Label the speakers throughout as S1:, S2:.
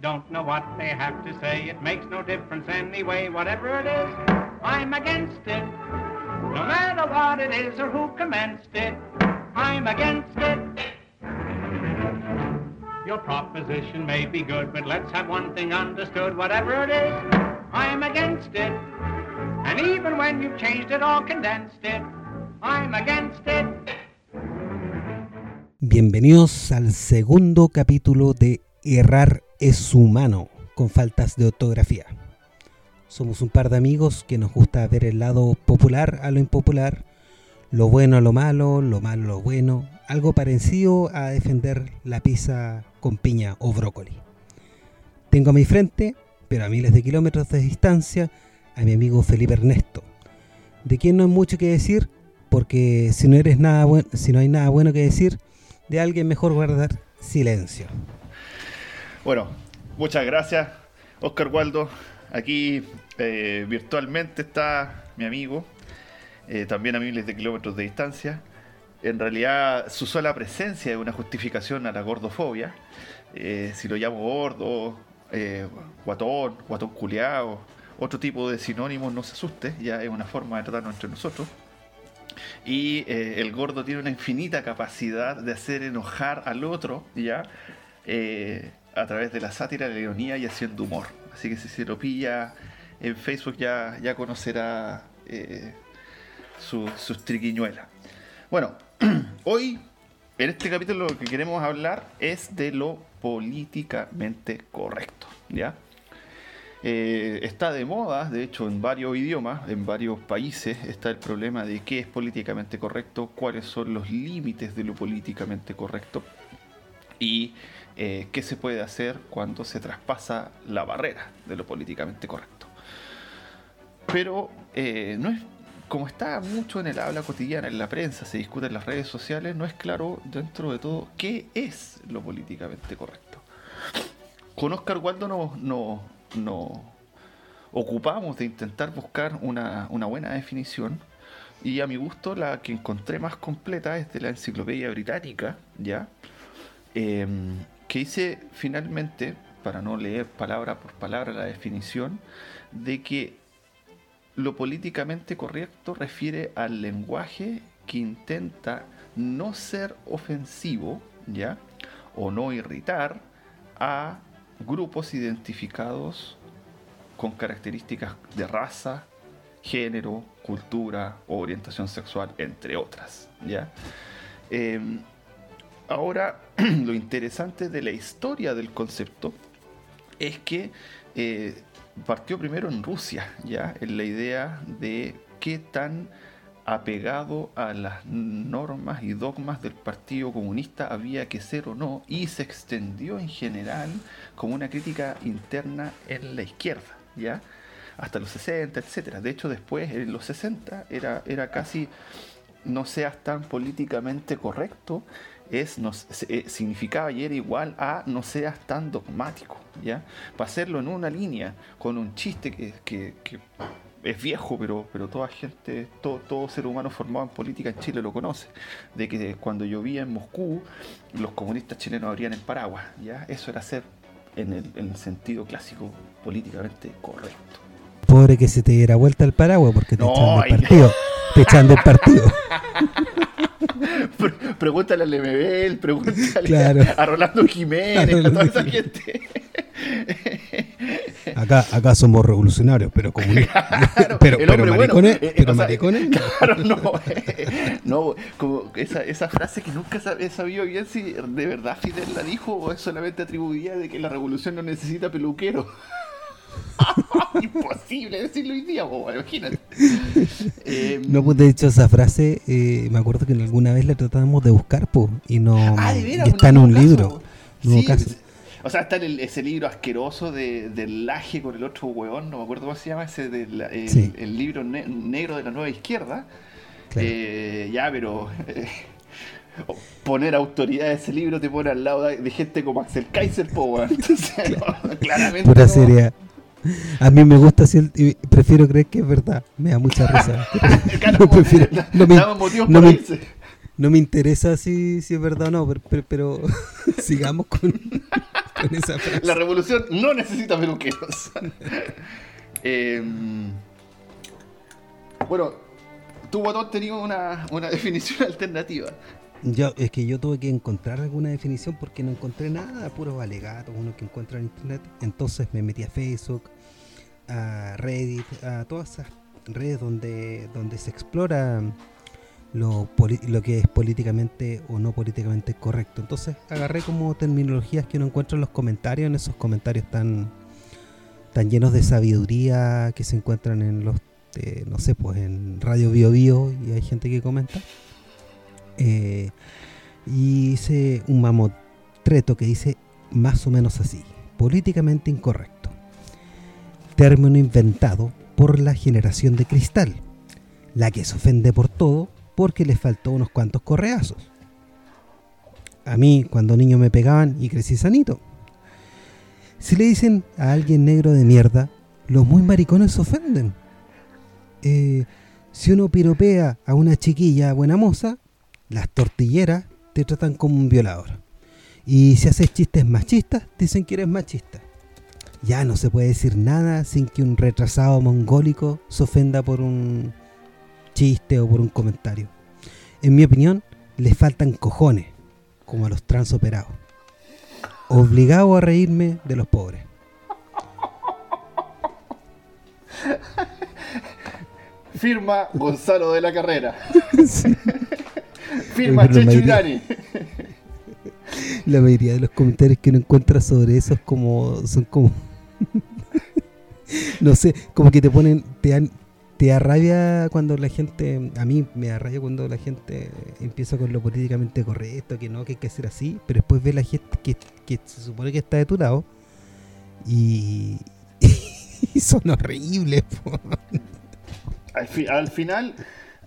S1: don't know what they have to say. It makes no difference anyway, whatever it is, I'm against it. No matter what it is or who commenced it, I'm against it. Your proposition may be good, but let's have one thing understood. Whatever it is, I'm against it. And even when you've changed it or condensed it, I'm against it.
S2: Bienvenidos al segundo capítulo de Errar es humano, con faltas de ortografía. Somos un par de amigos que nos gusta ver el lado popular a lo impopular, lo bueno a lo malo, lo malo a lo bueno, algo parecido a defender la pizza con piña o brócoli. Tengo a mi frente, pero a miles de kilómetros de distancia, a mi amigo Felipe Ernesto, de quien no hay mucho que decir, porque si no, eres nada si no hay nada bueno que decir, de alguien mejor guardar silencio.
S3: Bueno, muchas gracias, Oscar Waldo. Aquí eh, virtualmente está mi amigo, eh, también a miles de kilómetros de distancia. En realidad, su sola presencia es una justificación a la gordofobia. Eh, si lo llamo gordo, guatón, guatón culeado, otro tipo de sinónimos, no se asuste, ya es una forma de tratarnos entre nosotros. Y el gordo tiene una infinita capacidad de hacer enojar al otro, ¿ya? A través de la sátira, la ironía y haciendo humor. Así que si se lo pilla en Facebook ya, ya conocerá eh, sus triquiñuelas. Bueno, hoy en este capítulo lo que queremos hablar es de lo políticamente correcto. ¿ya? Eh, está de moda, de hecho, en varios idiomas, en varios países, está el problema de qué es políticamente correcto, cuáles son los límites de lo políticamente correcto. Y eh, qué se puede hacer cuando se traspasa la barrera de lo políticamente correcto. Pero eh, no es, como está mucho en el habla cotidiana, en la prensa, se discute en las redes sociales, no es claro dentro de todo qué es lo políticamente correcto. Con Oscar Waldo nos no, no ocupamos de intentar buscar una, una buena definición y a mi gusto la que encontré más completa es de la enciclopedia británica, ¿ya? Em, que dice finalmente, para no leer palabra por palabra la definición, de que lo políticamente correcto refiere al lenguaje que intenta no ser ofensivo, ¿ya? O no irritar a grupos identificados con características de raza, género, cultura o orientación sexual, entre otras, ¿ya? Em, Ahora, lo interesante de la historia del concepto es que eh, partió primero en Rusia, ya, en la idea de qué tan apegado a las normas y dogmas del Partido Comunista había que ser o no, y se extendió en general como una crítica interna en la izquierda, ya, hasta los 60, etcétera. De hecho, después, en los 60, era, era casi no seas tan políticamente correcto es eh, significaba ayer igual a no seas tan dogmático, ¿ya? Para hacerlo en una línea, con un chiste que, es viejo, pero, pero toda gente, todo, todo, ser humano formado en política en Chile lo conoce, de que cuando llovía en Moscú, los comunistas chilenos abrían el paraguas, ¿ya? Eso era ser en el, en el sentido clásico políticamente correcto.
S2: Pobre que se te diera vuelta el paraguas porque te echan del partido. Te echan del partido.
S3: pregúntale al MBL, pregúntale a, Rolando Jiménez, a, toda esa gente.
S2: Acá, acá somos revolucionarios, pero comunistas. pero, pero maricones, eh, pero maricones.
S3: Claro, no. Eh, no, como esa, esa frase que nunca he sabido bien si de verdad Fidel la dijo o es solamente atribuida de que la revolución no necesita peluquero. Imposible decirlo hoy día, imagínate.
S2: Eh, no, pues de hecho esa frase, eh, me acuerdo que alguna vez la tratábamos de buscar, po, y no ah, está en un libro.
S3: O sea, está en ese libro asqueroso de, del laje con el otro hueón, no me acuerdo cómo se llama, ese del el, libro negro de la nueva izquierda. Eh, ya, pero poner autoridad a ese libro te pone al lado de, gente como Axel Kaiser, po, Entonces,
S2: claramente. Pura serie a mí me gusta así y prefiero creer que es verdad. Me da mucha risa.
S3: no, prefiero, no, me,
S2: no, me, no me interesa si, si es verdad o no, pero, sigamos con, esa frase.
S3: La revolución no necesita peluqueros. Em, bueno, tu botón tenía una, una definición alternativa.
S2: Yo, es que yo tuve que encontrar alguna definición porque no encontré nada, puros alegatos, uno que encuentra en internet. Entonces me metí a Facebook, a Reddit, a todas esas redes donde, donde se explora lo, lo que es políticamente o no políticamente correcto. Entonces agarré como terminologías que no encuentro en los comentarios, en esos comentarios tan, tan llenos de sabiduría que se encuentran en los, eh, no sé, pues en Radio Bio Bio y hay gente que comenta. Eh, y hice un mamotreto que dice más o menos así, políticamente incorrecto. Término inventado por la generación de cristal, la que se ofende por todo porque le faltó unos cuantos correazos. A mí, cuando niño me pegaban y crecí sanito. Si le dicen a alguien negro de mierda, los muy maricones se ofenden. Eh, si uno piropea a una chiquilla buena moza, las tortilleras te tratan como un violador. Y si haces chistes machistas, dicen que eres machista. Ya no se puede decir nada sin que un retrasado mongólico se ofenda por un chiste o por un comentario. En mi opinión, les faltan cojones, como a los transoperados. Obligado a reírme de los pobres.
S3: Firma Gonzalo de la Carrera. Firma Checho
S2: La mayoría de los comentarios que uno encuentra sobre eso es como, son como no sé, como que te ponen, te dan, te arrabia cuando la gente, a mí me arrabia cuando la gente empieza con lo políticamente correcto, que no, que hay que hacer así, pero después ve la gente que, se supone que está de tu lado y, son horribles.
S3: Al, al, final,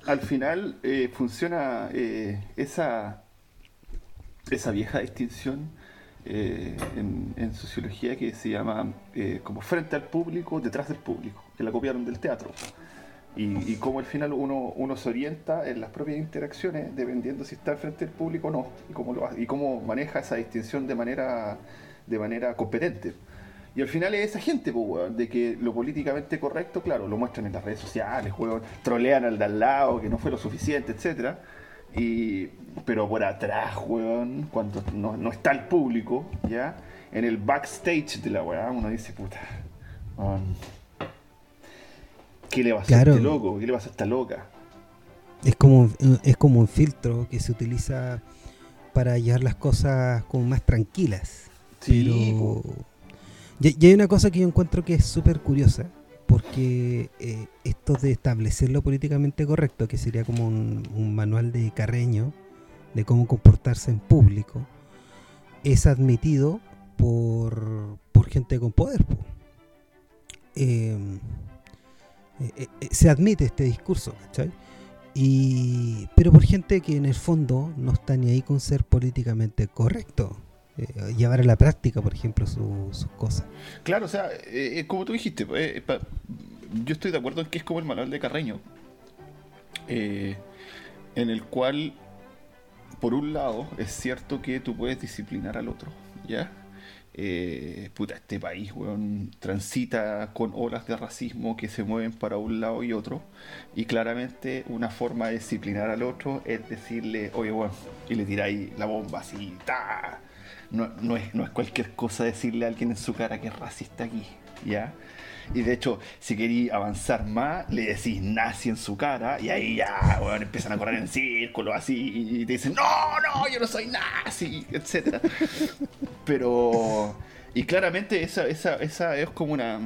S3: al final eh, funciona eh, esa, esa vieja distinción eh, en, sociología que se llama como frente al público, detrás del público, que la copiaron del teatro y, cómo al final uno, uno se orienta en las propias interacciones dependiendo si está frente al público o no y cómo, lo, y cómo maneja esa distinción de manera, de manera competente. Y al final es esa gente, pues, de que lo políticamente correcto, claro, lo muestran en las redes sociales, weón, trolean al de al lado, que no fue lo suficiente, etcétera. Y, pero por atrás, weón, cuando no, no, está el público, ¿ya? En el backstage de la weá, uno dice, puta, ¿Qué le va a hacer este loco? ¿Qué le va a hacer esta loca?
S2: Es como, es como un filtro que se utiliza para llevar las cosas como más tranquilas. Sí. Y, hay una cosa que yo encuentro que es súper curiosa, porque eh, esto de establecer lo políticamente correcto, que sería como un, manual de Carreño, de cómo comportarse en público, es admitido por, por gente con poder. Eh, eh, eh, se admite este discurso, ¿cachai? Y, pero por gente que en el fondo no está ni ahí con ser políticamente correcto. Eh, llevar a la práctica, por ejemplo, sus cosas.
S3: Claro, o sea, como tú dijiste, yo estoy de acuerdo en que es como el manual de Carreño, en el cual, por un lado, es cierto que tú puedes disciplinar al otro, ¿ya? eh, puta, este país, weón, transita con olas de racismo que se mueven para un lado y otro. Y claramente una forma de disciplinar al otro es decirle, oye, weón, y le tiráis la bomba así, ta. No, no, es, no es cualquier cosa decirle a alguien en su cara que es racista aquí, ¿ya? Y de hecho, si queréis avanzar más, le decís nazi en su cara y ahí ya, bueno, empiezan a correr en círculo así y te dicen, no, no, yo no soy nazi, etc. Pero, y claramente esa, esa, esa es como una...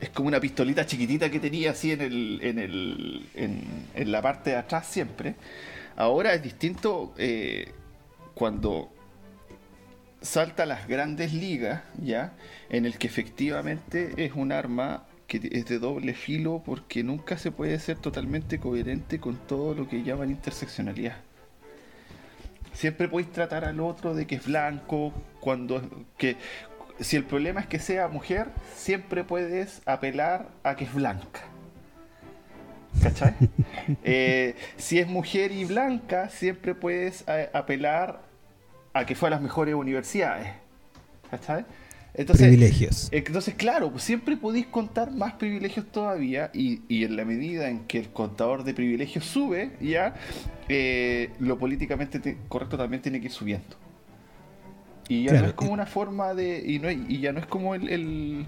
S3: Es como una pistolita chiquitita que tenía así en, el, en, el, en, la parte de atrás siempre. Ahora es distinto eh, cuando salta a las grandes ligas, ¿ya? En el que efectivamente es un arma que es de doble filo porque nunca se puede ser totalmente coherente con todo lo que llaman interseccionalidad. Siempre podéis tratar al otro de que es blanco, cuando que si el problema es que sea mujer, siempre puedes apelar a que es blanca. ¿Cachai? Eh, si es mujer y blanca, siempre puedes eh, apelar a que fue a las mejores universidades. ¿Cachai?
S2: Entonces, privilegios.
S3: Entonces, claro, pues siempre podéis contar más privilegios todavía y, en la medida en que el contador de privilegios sube, ya eh, lo políticamente correcto también tiene que ir subiendo. Y ya no es como una forma de... Y, no, y ya no es como el, el,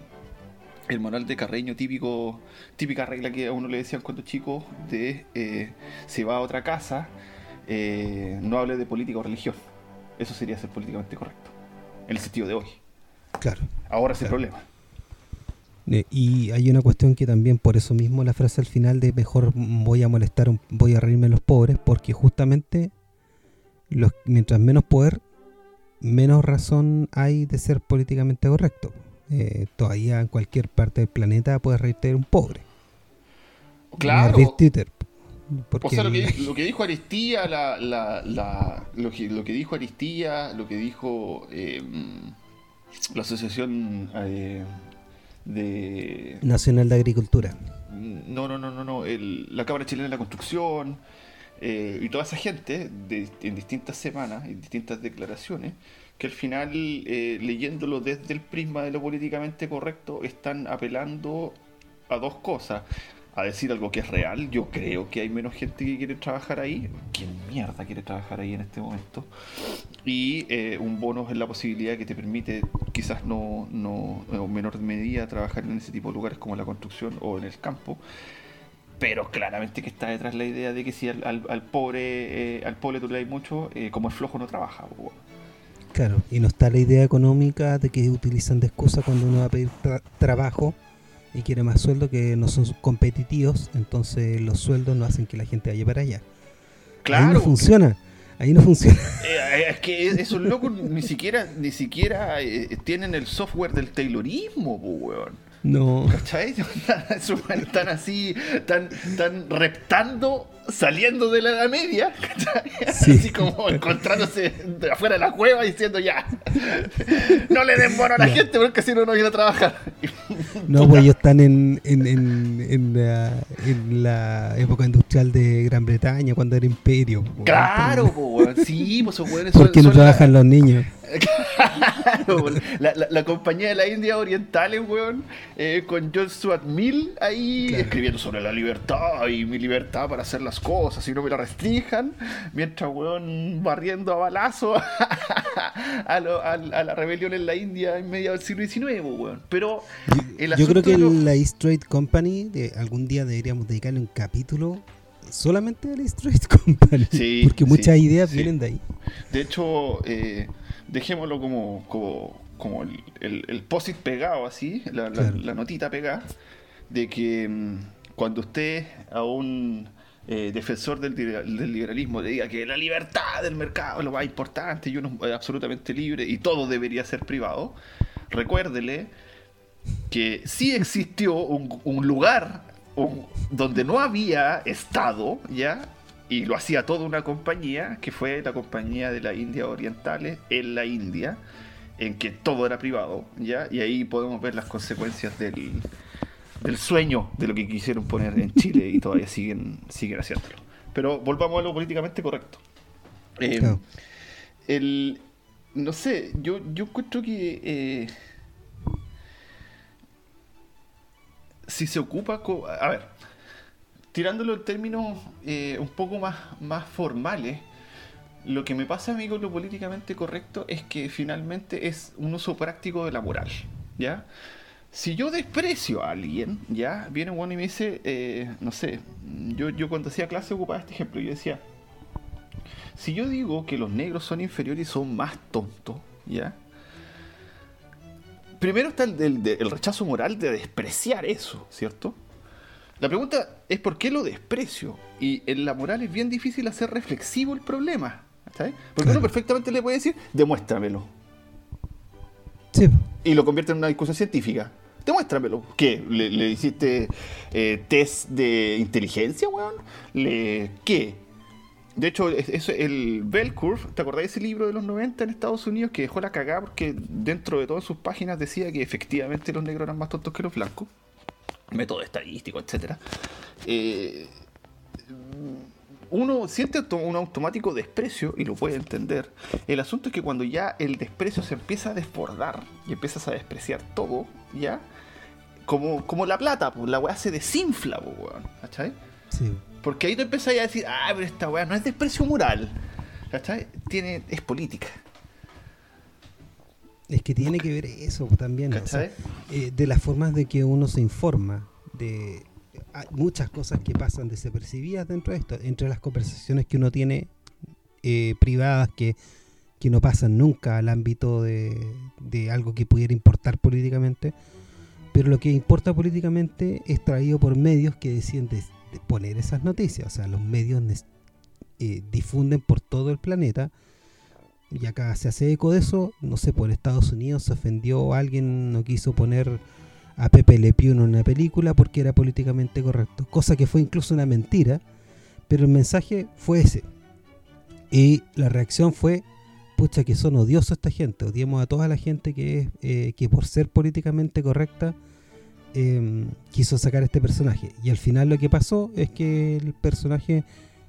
S3: el, manual de Carreño típico, típica regla que a uno le decían cuando chico, de eh, si va a otra casa, eh, no hable de política o religión. Eso sería ser políticamente correcto, en el sentido de hoy.
S2: Claro.
S3: Ahora es el problema.
S2: Y hay una cuestión que también, por eso mismo la frase al final de mejor voy a molestar, voy a reírme de los pobres, porque justamente los, mientras menos poder, menos razón hay de ser políticamente correcto. Eh, todavía en cualquier parte del planeta puedes reírte de un pobre.
S3: Claro. Twitter, o sea, lo que, dijo Aristía, la, la, lo, que, dijo Aristía, lo que dijo eh, la Asociación eh, de...
S2: Nacional de Agricultura.
S3: No, no, no, no, no. la Cámara Chilena de la Construcción eh, y toda esa gente en distintas semanas, en distintas declaraciones, que al final, eh, leyéndolo desde el prisma de lo políticamente correcto, están apelando a dos cosas a decir algo que es real. Yo creo que hay menos gente que quiere trabajar ahí. ¿Quién mierda quiere trabajar ahí en este momento? Y eh, un bono es la posibilidad que te permite, quizás no, no en menor medida, trabajar en ese tipo de lugares como la construcción o en el campo. Pero claramente que está detrás la idea de que si al, al, pobre eh, al pobre tú le das mucho, eh, como el flojo no trabaja.
S2: Claro, y no está la idea económica de que utilizan de excusa cuando uno va a pedir trabajo y quiere más sueldo que no son competitivos, entonces los sueldos no hacen que la gente vaya para allá. Claro. Ahí no funciona. Ahí no funciona.
S3: Eh, eh, es que esos locos ni siquiera ni siquiera eh, tienen el software del Taylorismo, weón.
S2: No.
S3: ¿Cachai? Están así, tan, tan reptando, saliendo de la Edad Media, así como encontrándose de afuera de la cueva diciendo ya, no le den bono a la gente porque si no, no viene a trabajar.
S2: No, pues ellos están en, en, en, la, en, la, época industrial de Gran Bretaña, cuando era imperio.
S3: Claro, pues, sí, pues
S2: son ¿Por qué no trabajan los niños?
S3: la, la, compañía de la India Orientales, weón, eh, con John Stuart Mill ahí escribiendo sobre la libertad y mi libertad para hacer las cosas y no me la restrinjan, mientras, weón, barriendo a balazo a, la rebelión en la India en medio del siglo XIX, weón. Pero
S2: yo creo que la East Trade Company, de, algún día deberíamos dedicarle un capítulo solamente a la East Trade Company, porque muchas ideas vienen de ahí.
S3: De hecho, eh, dejémoslo como, como, el, el, post-it pegado así, la, notita pegada, de que mm, cuando usted a un eh, defensor del, liberalismo le diga que la libertad del mercado es lo más importante y uno es absolutamente libre y todo debería ser privado, recuérdele que sí existió un, lugar donde no había Estado, ¿ya? Y lo hacía toda una compañía, que fue la compañía de la India Orientales en la India, en que todo era privado, ¿ya? Y ahí podemos ver las consecuencias del, del sueño de lo que quisieron poner en Chile y todavía siguen, siguen haciéndolo. Pero volvamos a lo políticamente correcto. Eh, el, no sé, yo, yo encuentro que eh, si se ocupa... A ver, tirándolo en términos eh, un poco más, más formales, lo que me pasa a mí lo políticamente correcto es que finalmente es un uso práctico de la moral, ¿ya? Si yo desprecio a alguien, ¿ya? Viene bueno y me dice, eh, no sé, yo, yo cuando hacía clase ocupaba este ejemplo, yo decía, si yo digo que los negros son inferiores y son más tontos, ¿ya? Primero está el, el rechazo moral de despreciar eso, ¿cierto? La pregunta es por qué lo desprecio. Y en la moral es bien difícil hacer reflexivo el problema. ¿sabes? Porque uno perfectamente le puede decir, demuéstramelo. Sí. Y lo convierte en una discusión científica. Demuéstramelo. ¿Qué? ¿Le, hiciste eh, test de inteligencia, weón? ¿Le, ¿Qué? De hecho, es, el Bell Curve, ¿te acordás de ese libro de los 90 en Estados Unidos que dejó la cagada porque dentro de todas sus páginas decía que efectivamente los negros eran más tontos que los blancos? Método estadístico, etcétera. Eh, uno siente un automático desprecio y lo puede entender. El asunto es que cuando ya el desprecio se empieza a desbordar y empiezas a despreciar todo, ya, como, como la plata, pues la weá se desinfla, pues, weón, ¿cachai? Sí. Porque ahí te empiezas a decir, ah, pero esta weá no es desprecio moral, ¿cachai? Tiene, es política.
S2: Es que tiene que ver eso también, eh, de las formas de que uno se informa, de hay muchas cosas que pasan desapercibidas dentro de esto, entre las conversaciones que uno tiene eh, privadas que, que, no pasan nunca al ámbito de, de, algo que pudiera importar políticamente, pero lo que importa políticamente es traído por medios que deciden de, poner esas noticias, o sea, los medios eh, difunden por todo el planeta y acá se hace eco de eso, no sé, por Estados Unidos se ofendió alguien, no quiso poner a Pepe Le Pew en una película porque era políticamente correcto, cosa que fue incluso una mentira, pero el mensaje fue ese. Y la reacción fue, pucha que son odiosos esta gente, odiemos a toda la gente que, es, eh, que por ser políticamente correcta em, quiso sacar a este personaje. Y al final lo que pasó es que el personaje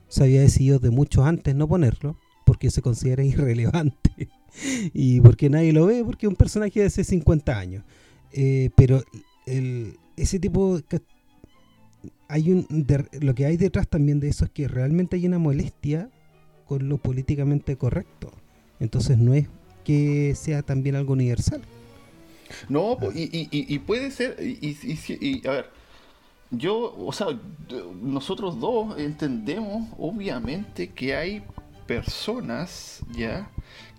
S2: se había decidido de mucho antes no ponerlo, porque se considera irrelevante. y porque nadie lo ve, porque es un personaje de hace 50 años. Eh, pero el, ese tipo hay un lo que hay detrás también de eso es que realmente hay una molestia con lo políticamente correcto entonces no es que sea también algo universal
S3: no ah. y, y, puede ser y, a ver yo o sea nosotros dos entendemos obviamente que hay personas ya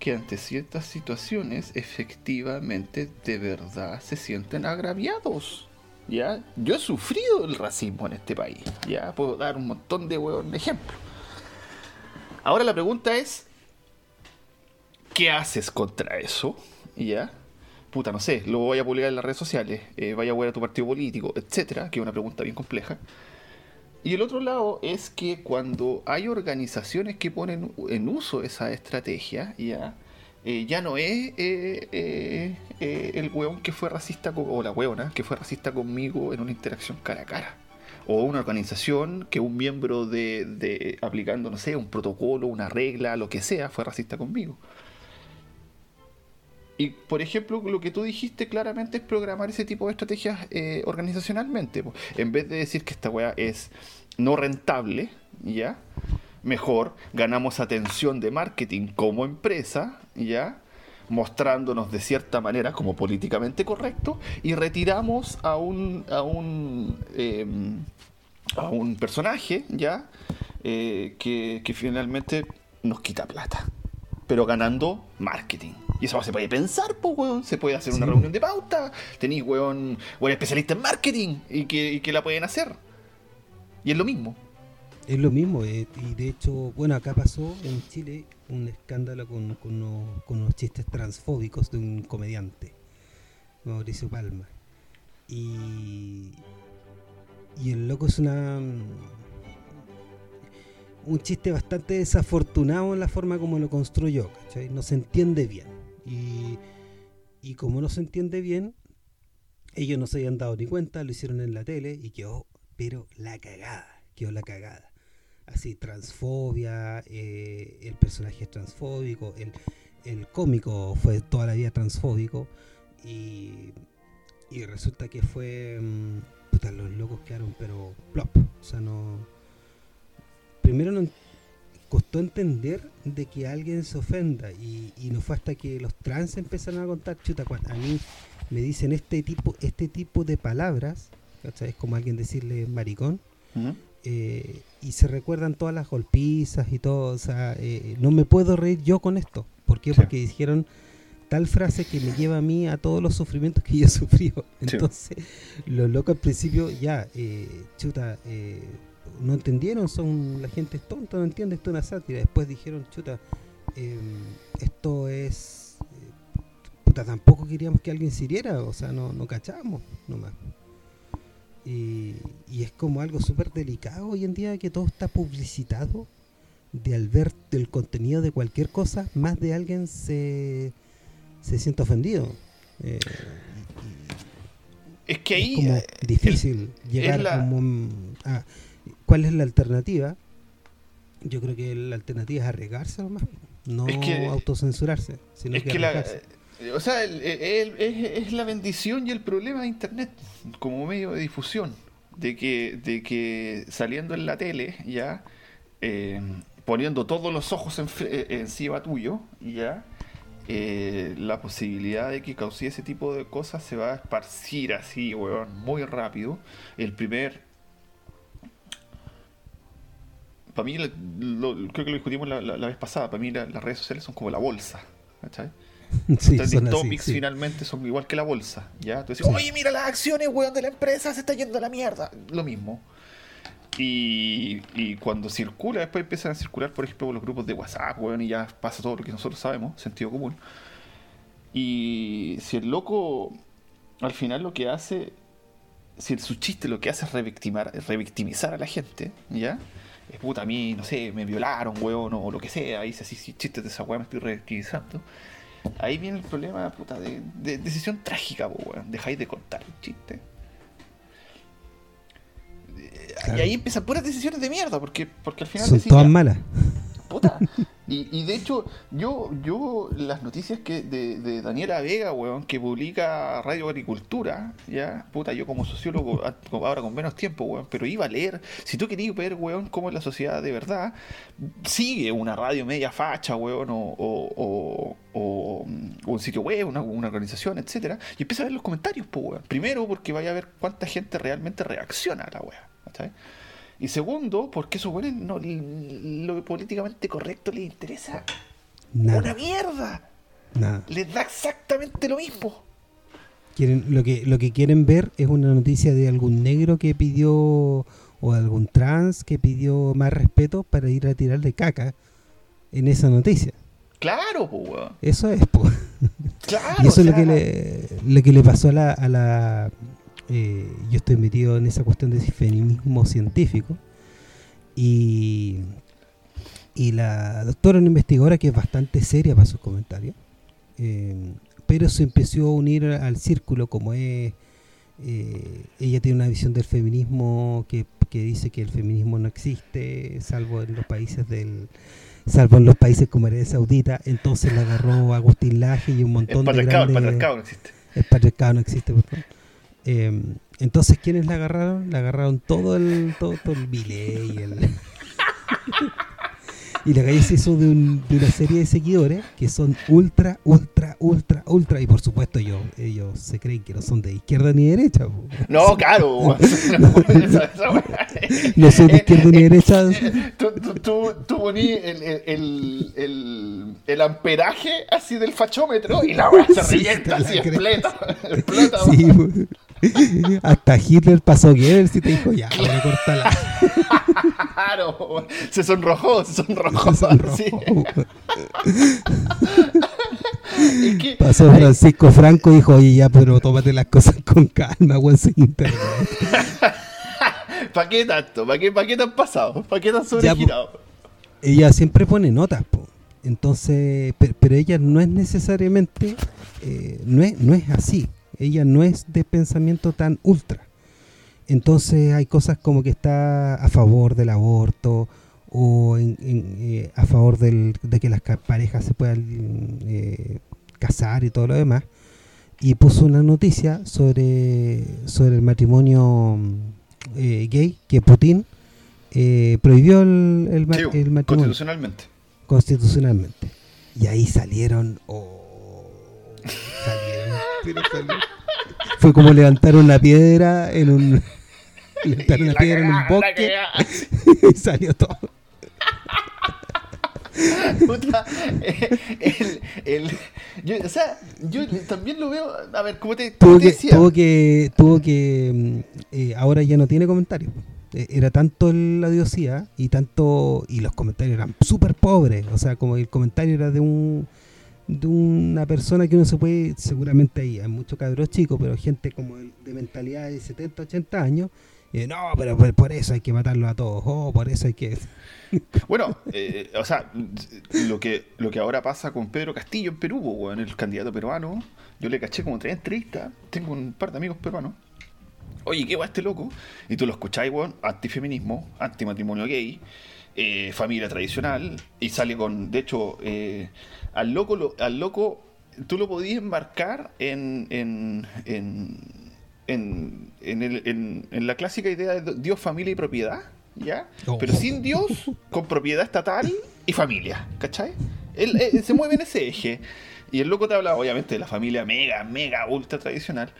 S3: que ante ciertas situaciones efectivamente de verdad se sienten agraviados. ¿Ya? Yo he sufrido el racismo en este país. Ya puedo dar un montón de huevos ejemplos. Ahora la pregunta es: ¿qué haces contra eso? ¿Ya? Puta, no sé, lo voy a publicar en las redes sociales, eh, vaya a ver a tu partido político, etcétera, que es una pregunta bien compleja. Y el otro lado es que cuando hay organizaciones que ponen en uso esa estrategia, ya, eh, ya no es eh, eh, el hueón que fue racista, o la hueona que fue racista conmigo en una interacción cara a cara. O una organización que un miembro de aplicando, no sé, un protocolo, una regla, lo que sea, fue racista conmigo. Y por ejemplo, lo que tú dijiste claramente es programar ese tipo de estrategias eh, organizacionalmente. En vez de decir que esta weá es no rentable, ¿ya? Mejor ganamos atención de marketing como empresa, ¿ya? mostrándonos de cierta manera como políticamente correcto y retiramos a un a un em, a un personaje ya eh, que finalmente nos quita plata pero ganando marketing y eso se puede pensar, pues, weón. Se puede hacer una reunión de pauta. Tenéis, weón, weón especialista en marketing y que, que, la pueden hacer. Y es lo mismo.
S2: Es lo mismo. Eh, y de hecho, bueno, acá pasó en Chile un escándalo con, con, unos, chistes transfóbicos de un comediante, Mauricio Palma. Y, y el loco es una un chiste bastante desafortunado en la forma como lo construyó, ¿cachai? No se entiende bien. Y, como no se entiende bien, ellos no se habían dado ni cuenta, lo hicieron en la tele y quedó, pero la cagada, quedó la cagada. Así, transfobia, eh, el personaje es transfóbico, el, el, cómico fue toda la vida transfóbico y, y resulta que fue... Mm, los locos quedaron pero plop. O sea, no... Primero no, costó entender de que alguien se ofenda y, no fue hasta que los trans empezaron a contar, chuta, a mí me dicen este tipo este tipo de palabras, Es como alguien decirle maricón, eh, y se recuerdan todas las golpizas y todo, o sea, eh, no me puedo reír yo con esto. ¿Por qué? Porque dijeron tal frase que me lleva a mí a todos los sufrimientos que yo he sufrido. Entonces, lo loco al principio, ya, eh, chuta, eh, no entendieron, son la gente es tonta, no entiende, esto es una sátira. Después dijeron, chuta, em, esto es... Eh, puta, tampoco queríamos que alguien se hiriera, o sea, no, no cachábamos nomás. Y, y es como algo súper delicado hoy en día que todo está publicitado de al ver el contenido de cualquier cosa, más de alguien se, se siente ofendido. Eh,
S3: es que ahí es
S2: como eh, difícil llegar a, ¿Cuál es la alternativa? Yo creo que la alternativa es arriesgarse nomás, no
S3: Es que-
S2: autocensurarse, sino
S3: Es
S2: que,
S3: que la, eh, o sea, el- el- es, es la bendición y el problema de Internet como medio de difusión. De que, de que saliendo en la tele, ya, eh, poniendo todos los ojos en- eh, encima tuyo, ya, eh, la posibilidad de que cause ese tipo de cosas se va a esparcir así, weón, muy rápido. El primer... Para mí, lo- creo que lo discutimos la, la- la vez pasada, para mí la- las redes sociales son como la bolsa. ¿cachai?
S2: Sí,
S3: Los
S2: son así,
S3: topics
S2: sí.
S3: finalmente son igual que la bolsa, ¿ya? Tú dices,
S2: Sí.
S3: oye, mira las acciones, weón, de la empresa, se está yendo a la mierda. Lo mismo. Y, y cuando circula, después empiezan a circular, por ejemplo, los grupos de WhatsApp, weón, y ya pasa todo lo que nosotros sabemos, sentido común. Y si el loco, al final lo que hace, si su chiste lo que hace es revictimar, revictimizar a la gente, ¿ya? Es puta, a mí, no sé, me violaron, weón, o lo que sea, dice así, si chistes de esa weón me estoy revictimizando. Ahí viene el problema, puta, de, de decisión trágica, weón. Dejáis de contar el chiste. Eh,
S2: Claro.
S3: Y ahí empiezan puras decisiones de mierda, porque, porque al final
S2: Son
S3: decís,
S2: todas
S3: ya,
S2: malas.
S3: Puta. Y, de hecho, yo, yo las noticias que de, de Daniela Vega, weón, que publica Radio Agricultura, ya, puta, yo como sociólogo, ahora con menos tiempo, weón, pero iba a leer, si tú querías ver, weón, cómo es la sociedad de verdad, sigue una radio media facha, weón, o, o, o- o, un sitio web, una, organización, etcétera, y empieza a ver los comentarios, pues, weón. Primero, porque vaya a ver cuánta gente realmente reacciona a la weá, ¿cachai? Y segundo, porque esos weones no, lo políticamente correcto les interesa una
S2: Nada,
S3: mierda.
S2: nada.
S3: Les da exactamente lo mismo.
S2: Quieren, lo, que, lo que quieren ver es una noticia de algún negro que pidió, o algún trans que pidió más respeto para ir a tirarle caca en esa noticia.
S3: Claro, weón.
S2: Eso es, po.
S3: Claro.
S2: y eso
S3: o
S2: es lo
S3: sea,
S2: que le, lo que le pasó a la... A la eh, yo estoy metido en esa cuestión de feminismo científico. Y, y la doctora, una investigadora que es bastante seria para sus comentarios, eh, pero se empezó a unir al círculo como es... eh, ella tiene una visión del feminismo que, que dice que el feminismo no existe, salvo en los países del salvo en los países como Arabia Saudita, entonces la agarró Agustín Laje y un
S3: El
S2: montón de
S3: patriarcado, el
S2: grandes...
S3: patriarcado no existe.
S2: El patriarcado no existe, por favor. Eh, entonces, ¿quiénes la agarraron? La agarraron todo el todo, todo el Milei y el... y la calle se hizo de, un- de una serie de seguidores que son ultra, ultra, ultra, ultra. Y por supuesto, ellos, ellos se creen que no son de izquierda ni derecha. po.
S3: No, claro.
S2: No son de izquierda ni derecha.
S3: Tú, tú, tú, tú poní el, el, el, el, amperaje así del fachómetro y la weá se revienta así, explota. explota
S2: Sí. Hasta Hitler pasó Goebbels y te dijo, ya, voy a cortarla.
S3: Claro, se sonrojó, se sonrojó.
S2: Se sonrojó.
S3: sí. Es que-
S2: Pasó Francisco Franco y dijo, oye, ya, pero tómate las cosas con calma, weón, sin internet.
S3: ¿Para qué tanto? ¿Para qué, ¿Para qué te han pasado? ¿Para qué te han
S2: Ya,
S3: sobregirado?
S2: ella siempre pone notas, po. Entonces, pe- pero, ella no es necesariamente, eh, no, es, no es así. Ella no es de pensamiento tan ultra. Entonces hay cosas como que está a favor del aborto o en- en, eh, a favor del- de que las parejas se puedan eh, casar y todo lo demás. Y puso una noticia sobre, sobre el matrimonio eh, gay, que Putin prohibió el, el ma-
S3: Sí,
S2: el matrimonio
S3: constitucionalmente.
S2: constitucionalmente. Y ahí salieron. oh, salieron. Fue como levantar una piedra en un. Levantar una piedra en un bosque y salió todo.
S3: Puta, eh, el, el- yo, o sea, yo también lo veo. A ver, ¿cómo te, cómo
S2: Tuvo
S3: te
S2: que,
S3: decía?
S2: tuvo que, tuvo que mm, eh, ahora ya no tiene comentarios. Eh, Era tanto la odiosidad y tanto y los comentarios eran súper pobres. O sea, como el comentario era de un de una persona que uno se puede, seguramente ahí hay muchos cabros chicos, pero gente como de, mentalidad de 70, 80 años, y no, pero por, por eso hay que matarlos a todos, oh, por eso hay que...
S3: Bueno, eh, o sea, lo que, lo que ahora pasa con Pedro Castillo en Perú, po, weón, el candidato peruano, yo le caché como tres entrevistas, tengo un par de amigos peruanos. Oye, ¿qué va este loco? Y tú lo escucháis, weón, antifeminismo, antimatrimonio gay, eh, familia tradicional, y sale con, de hecho, eh, al loco, al loco, tú lo podías embarcar en, en, en, en, en, en la clásica idea de Dios, familia y propiedad, ¿ya?
S2: Oh.
S3: Pero sin Dios, con propiedad estatal y familia, ¿cachai? Él, él se mueve en ese eje. Y el loco te habla, obviamente, de la familia mega, mega, ultra tradicional.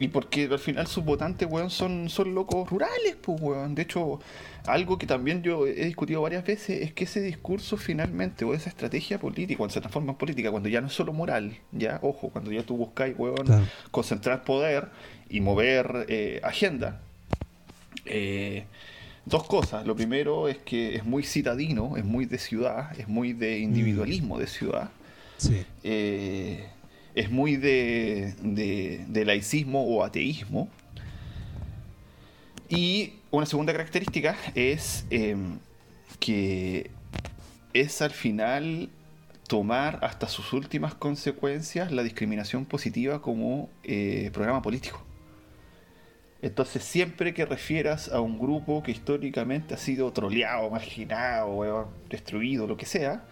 S3: Y porque al final sus votantes, weón, son, son locos rurales, pues, weón. De hecho, algo que también yo he discutido varias veces es que ese discurso finalmente, o esa estrategia política, cuando se transforma en política, cuando ya no es solo moral, ya, ojo, cuando ya tú buscáis, weón,
S2: Claro.
S3: concentrar poder y mover eh, agenda, eh, dos cosas. Lo primero es que es muy citadino, es muy de ciudad, es muy de individualismo de ciudad.
S2: Sí.
S3: eh, es muy de, de- de laicismo o ateísmo. Y una segunda característica es em, que es al final tomar hasta sus últimas consecuencias la discriminación positiva como eh, programa político. Entonces, siempre que refieras a un grupo que históricamente ha sido troleado, marginado, destruido, lo que sea,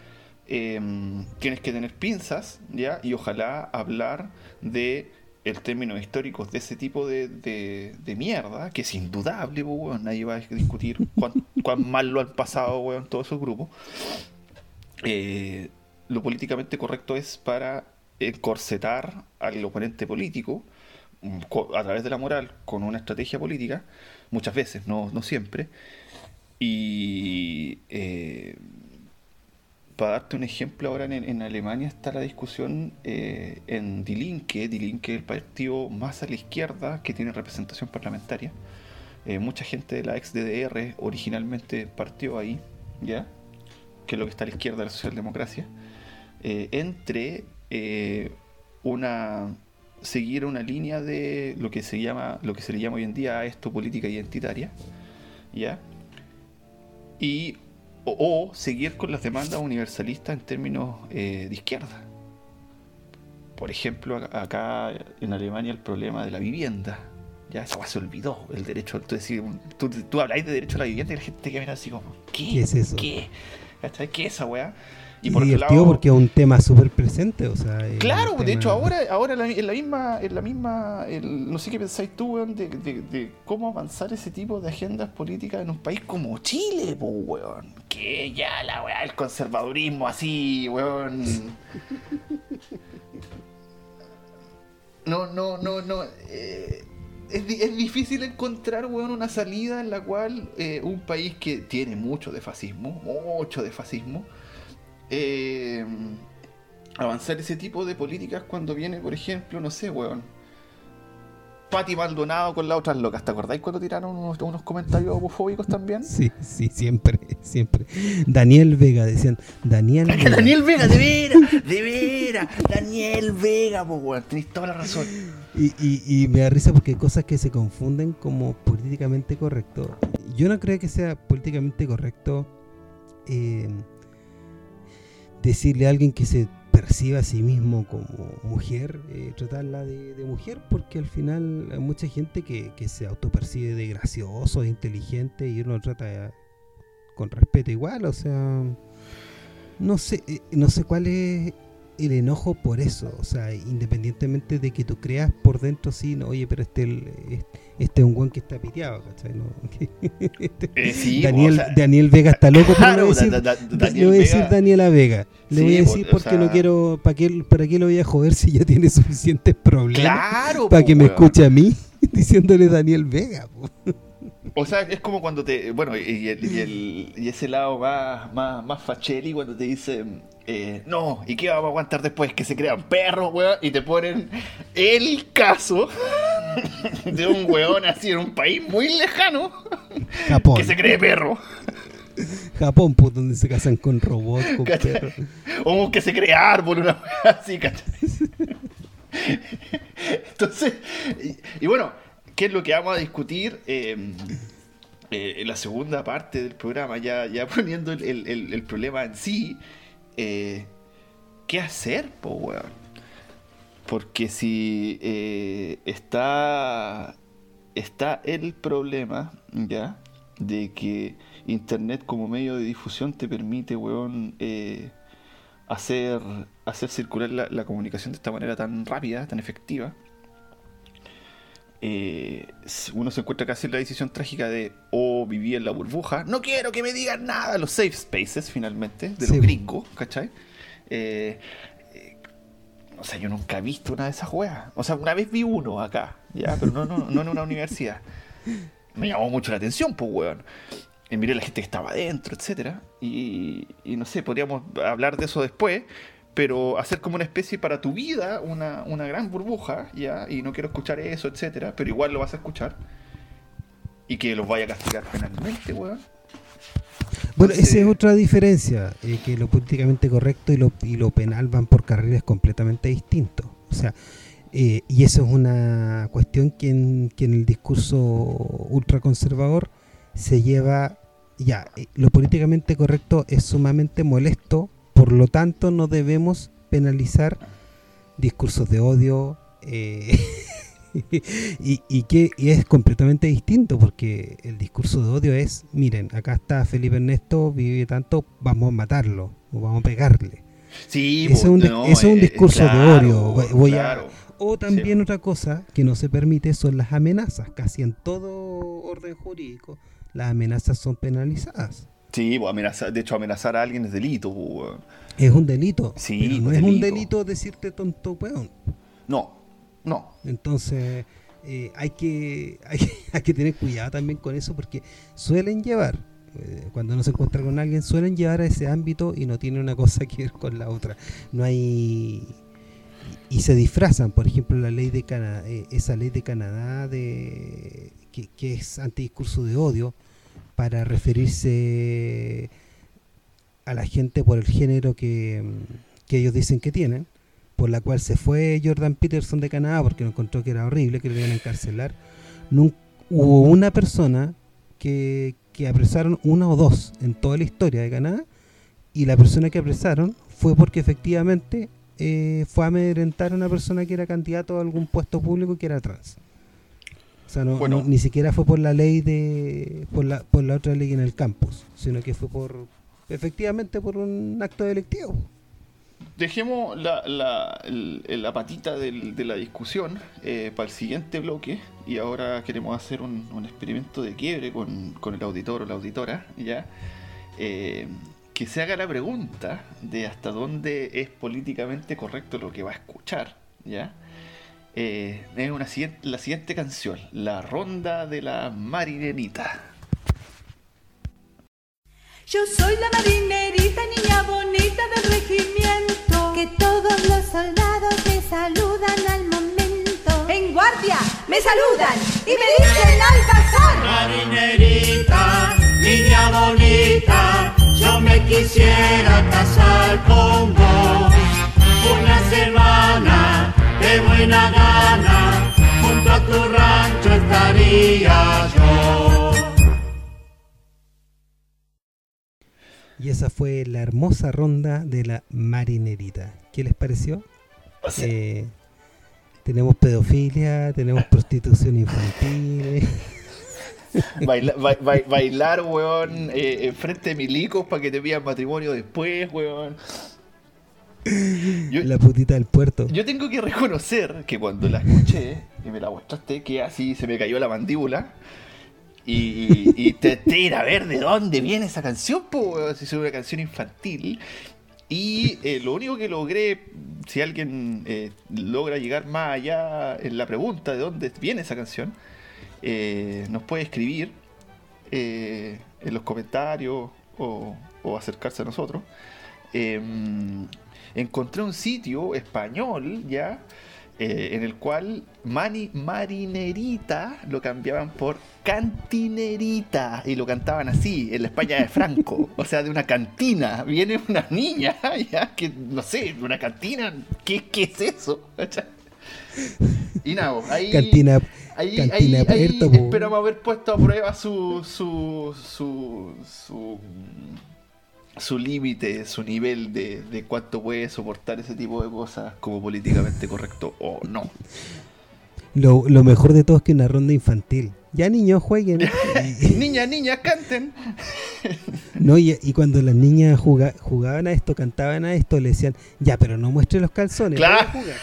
S3: em, tienes que tener pinzas, ¿ya? Y ojalá hablar de el término históricos de ese tipo de, mierda, que es indudable, weón, nadie va a discutir cuán, cuán mal lo han pasado, weón, todos esos grupos. Eh, lo políticamente correcto es para encorsetar al oponente político mm, a través de la moral con una estrategia política, muchas veces, no, no siempre. Y eh, para darte un ejemplo, ahora en, Alemania está la discusión eh, en Die Linke, Die Linke es el partido más a la izquierda que tiene representación parlamentaria. Eh, mucha gente de la ex DDR originalmente partió ahí, ¿ya? Que es lo que está a la izquierda de la socialdemocracia. eh, entre eh, una seguir una línea de lo que se llama lo que se le llama hoy en día a esto política identitaria ya y o, o seguir con las demandas universalistas en términos eh, de izquierda por ejemplo acá en Alemania el problema de la vivienda ya esa se olvidó el derecho tú, tú, tú habláis de derecho a la vivienda y la gente que mira así como ¿qué?
S2: ¿Qué es eso?
S3: ¿qué? ¿qué es esa weá?
S2: Y,
S3: por otro
S2: divertido
S3: lado-
S2: porque es un tema súper presente, o sea...
S3: Claro,
S2: un
S3: de hecho ahora, ahora en la, misma, en la misma, no sé qué pensáis tú, weón, de, de- de cómo avanzar ese tipo de agendas políticas en un país como Chile, po, weón. Que ya la weá, el conservadurismo así, weón. No, no, no, no. eh, es, es difícil encontrar, weón, una salida en la cual eh, un país que tiene mucho de fascismo, mucho de fascismo, eh, avanzar ese tipo de políticas cuando viene, por ejemplo, no sé, weón. Pati Maldonado con las otras locas, ¿te acordáis cuando tiraron unos, unos comentarios homofóbicos también?
S2: Sí, sí, siempre, siempre. Daniel Vega, decían, Daniel Vega.
S3: Daniel Vega, de veras, de veras, Daniel Vega, pues weón, tenéis toda la razón.
S2: Y, y, y me da risa porque hay cosas que se confunden como políticamente correcto. Yo no creo que sea políticamente correcto eh, decirle a alguien que se perciba a sí mismo como mujer, eh, tratarla de, mujer, porque al final hay mucha gente que, se autopercibe de gracioso, de inteligente, y uno trata con respeto igual, o sea, no sé, eh, no sé cuál es el enojo por eso, o sea, independientemente de que tú creas por dentro, sí, no, oye, pero este, el- este es un buen que está piteado, ¿cachai? No, este-
S3: Eh, sí,
S2: Daniel,
S3: o sea,
S2: Daniel Vega está loco, pero le voy a decir,
S3: da- da-
S2: da-
S3: Daniel
S2: le voy a decir
S3: Vega-
S2: Daniela Vega. Le
S3: Sí,
S2: voy a decir porque no quiero, ¿para qué, ¿para qué lo voy a joder si ya tiene suficientes problemas?
S3: Claro,
S2: Para
S3: po,
S2: que me
S3: weón.
S2: escuche a mí diciéndole Daniel Vega. po.
S3: O sea, es como cuando te. Bueno, y, el- y el- y ese lado más, más, más facheli cuando te dicen. eh, no, ¿y qué vamos a aguantar después? Que se crean perros, weón, y te ponen el caso de un weón así en un país muy lejano
S2: Japón.
S3: que se cree perro.
S2: Japón, pues, donde se casan con robots, con
S3: ¿Cachai?
S2: perros.
S3: O que se cree árbol, una weá así, ¿cachai? Entonces, y, y bueno, ¿qué es lo que vamos a discutir? Eh, eh, en la segunda parte del programa, ya, ya poniendo el, el- problema en sí, eh, ¿qué hacer, po, weón? Porque si eh, está, está el problema, ¿ya? De que Internet como medio de difusión te permite, weón, hacer, hacer circular la, comunicación de esta manera tan rápida, tan efectiva. Eh, uno se encuentra casi en la decisión trágica de o oh, vivir en la burbuja, no quiero que me digan nada, los safe spaces finalmente, de los gringos, ¿cachai? Eh, o sea, yo nunca he visto una de esas weas. O sea, una vez vi uno acá, ya, pero no, no, no en una universidad. Me llamó mucho la atención, pues, weón y miré la gente que estaba adentro, etcétera. Y, no sé, podríamos hablar de eso después, pero hacer como una especie para tu vida, una, gran burbuja, ya, y no quiero escuchar eso, etcétera, pero igual lo vas a escuchar. Y que los vaya a castigar penalmente, weón.
S2: Bueno, esa es otra diferencia, eh, que lo políticamente correcto y lo, y lo penal van por carriles completamente distintos. O sea, eh, y eso es una cuestión que en, que en el discurso ultraconservador se lleva, ya, eh, lo políticamente correcto es sumamente molesto, por lo tanto no debemos penalizar discursos de odio eh, y, que es completamente distinto porque el discurso de odio es, miren, acá está Felipe Ernesto, vive tanto, vamos a matarlo o vamos a pegarle.
S3: Sí,
S2: es un, es un discurso de odio. Voy o también otra cosa que no se permite son las amenazas, casi en todo orden jurídico las amenazas son penalizadas.
S3: Sí, pues, de hecho amenazar a alguien es delito. Pues,
S2: es un delito. Sí, pero no es un delito decirte tonto weón.
S3: No, no.
S2: Entonces eh, hay, que, hay, que tener cuidado también con eso porque suelen llevar, eh, cuando uno se encuentra con alguien, suelen llevar a ese ámbito y no tiene una cosa que ver con la otra. No hay y se disfrazan, por ejemplo, la ley de Canadá, eh, esa ley de Canadá de que, que es antidiscurso de odio, para referirse a la gente por el género que, ellos dicen que tienen, por la cual se fue Jordan Peterson de Canadá porque no encontró que era horrible, que lo iban a encarcelar. hubo una persona que, que apresaron, una o dos en toda la historia de Canadá, y la persona que apresaron fue porque efectivamente eh, fue a amedrentar a una persona que era candidato a algún puesto público que era trans. O sea, no, ni siquiera fue por la ley de. Por la, por la otra ley en el campus, sino que fue por. Efectivamente, por un acto electivo.
S3: Dejemos la, la, la patita de la discusión eh, para el siguiente bloque y ahora queremos hacer un, un experimento de quiebre con, con, el auditor o la auditora, ¿ya? Eh, que se haga la pregunta de hasta dónde es políticamente correcto lo que va a escuchar, ¿ya? Eh, es una, la siguiente canción, La Ronda de la Marinerita.
S4: Yo soy la marinerita, niña bonita del regimiento, que todos los soldados me saludan al momento. En guardia me saludan y me dicen al pasar.
S5: Marinerita, niña bonita, yo me quisiera casar con vos una semana de buena gana, junto a tu rancho estaría yo.
S2: Y esa fue la hermosa ronda de la marinerita. ¿Qué les pareció? Eh, tenemos pedofilia, tenemos prostitución infantil.
S3: bailar, weón, eh, frente de milicos para que te pidan matrimonio después, weón
S2: la putita del puerto.
S3: Yo tengo que reconocer que cuando la escuché y me la mostraste, que así se me cayó la mandíbula. Y, y te, a ver de dónde viene esa canción, pues, si es una canción infantil. Y eh, lo único que logré, si alguien eh, logra llegar más allá en la pregunta de dónde viene esa canción, eh, nos puede escribir en los comentarios o, o acercarse a nosotros. Em, encontré un sitio español ya eh, en el cual mani, marinerita lo cambiaban por cantinerita y lo cantaban así en la España de Franco, o sea, de una cantina. Viene una niña, ya que no sé, una cantina, ¿qué, qué es eso? Y nada, ahí,
S2: cantina,
S3: ahí, cantina ahí, esperamos haber puesto a prueba su, su, su, su su límite, su nivel de, de, cuánto puede soportar ese tipo de cosas como políticamente correcto o no.
S2: Lo, lo, mejor de todo es que una ronda infantil. ya niños jueguen.
S3: Niñas, niñas, canten.
S2: no, y, y cuando las niñas juga- jugaban a esto, cantaban a esto, le decían, ya, pero no muestre los calzones.
S3: Claro.
S2: vaya a jugar".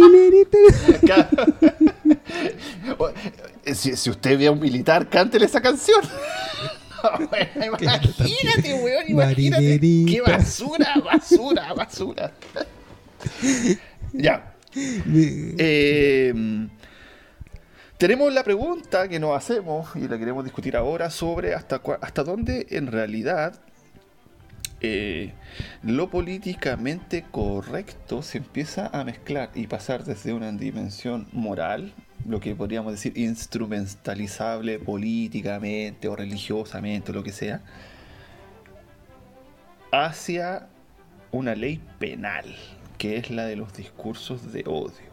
S2: Marinerita.
S3: Claro. O- eh, Si, si usted ve a un militar, cántele esa canción. Bueno, imagínate, weón, imagínate. Qué basura, basura, basura. ya. Eh, tenemos la pregunta que nos hacemos y la queremos discutir ahora sobre hasta, hasta dónde en realidad eh, lo políticamente correcto se empieza a mezclar y pasar desde una dimensión moral, lo que podríamos decir instrumentalizable políticamente o religiosamente, o lo que sea, hacia una ley penal, que es la de los discursos de odio.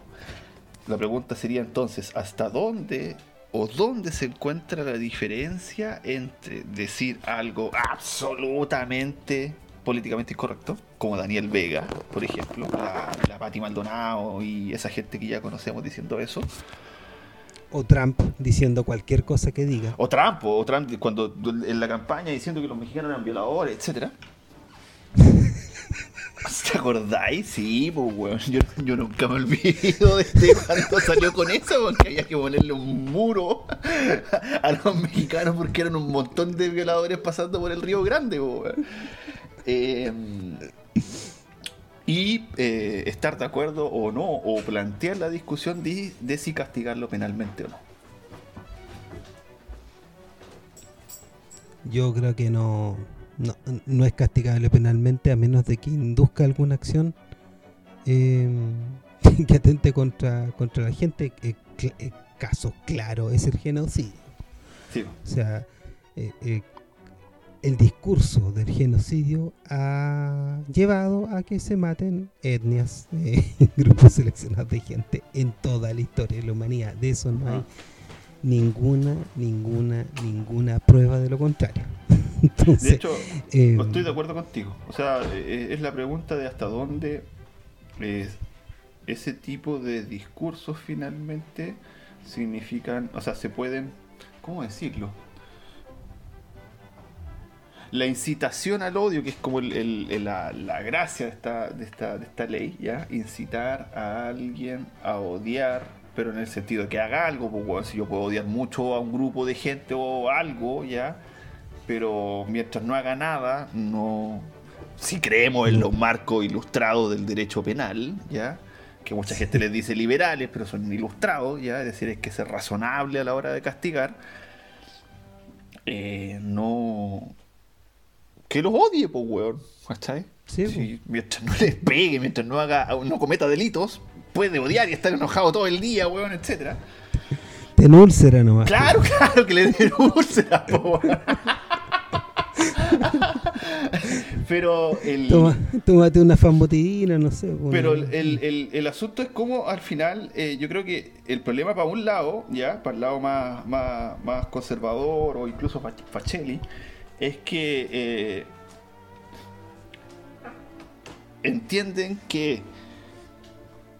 S3: La pregunta sería entonces, ¿hasta dónde o dónde se encuentra la diferencia entre decir algo absolutamente políticamente incorrecto, como Daniel Vega, por ejemplo, la, la Pati Maldonado y esa gente que ya conocemos diciendo eso,
S2: O Trump diciendo cualquier cosa que diga.
S3: o Trump, o Trump cuando en la campaña diciendo que los mexicanos eran violadores, etcétera. ¿Te acordáis? Sí, pues, weón. Yo, yo nunca me olvido de este cuando salió con eso, porque había que ponerle un muro a los mexicanos porque eran un montón de violadores pasando por el Río Grande, pues, weón. Eh, y eh, estar de acuerdo o no, o plantear la discusión de, de si castigarlo penalmente o no.
S2: Yo creo que no, no, no es castigable penalmente a menos de que induzca alguna acción eh, que atente contra, contra la gente. Eh, cl- eh, caso claro es el genocidio.
S3: Sí.
S2: O sea, el discurso del genocidio ha llevado a que se maten etnias, eh, grupos seleccionados de gente en toda la historia de la humanidad. De eso no hay ninguna, ninguna, ninguna prueba de lo contrario. Entonces,
S3: De hecho,
S2: eh,
S3: estoy de acuerdo contigo. O sea, eh, es la pregunta de hasta dónde eh, ese tipo de discursos finalmente significan, o sea, se pueden, ¿cómo decirlo? La incitación al odio, que es como el- el- el- la, la gracia de esta, de, esta, de esta ley, ¿ya? Incitar a alguien a odiar, pero en el sentido de que haga algo, pues, bueno, si yo puedo odiar mucho a un grupo de gente o algo, ¿ya? pero mientras no haga nada, no. Si creemos en los marcos ilustrados del derecho penal, ¿ya? Que mucha gente les dice liberales, pero son ilustrados, ¿ya? Es decir, es que ser razonable a la hora de castigar. eh, no. Que los odie, pues, weón. ¿Cachai?
S2: Sí,
S3: Si mientras no les pegue, mientras no haga, no cometa delitos, puede odiar y estar enojado todo el día, weón, etcétera.
S2: ten úlcera nomás.
S3: Claro, claro, que le den úlcera, po, weón. Pero el,
S2: Toma, tómate una fambotina, no sé. una-
S3: pero el, el- el- el asunto es como al final, eh, yo creo que el problema para un lado, ya, para el lado más, más, más conservador o incluso Facelli, es que eh, entienden que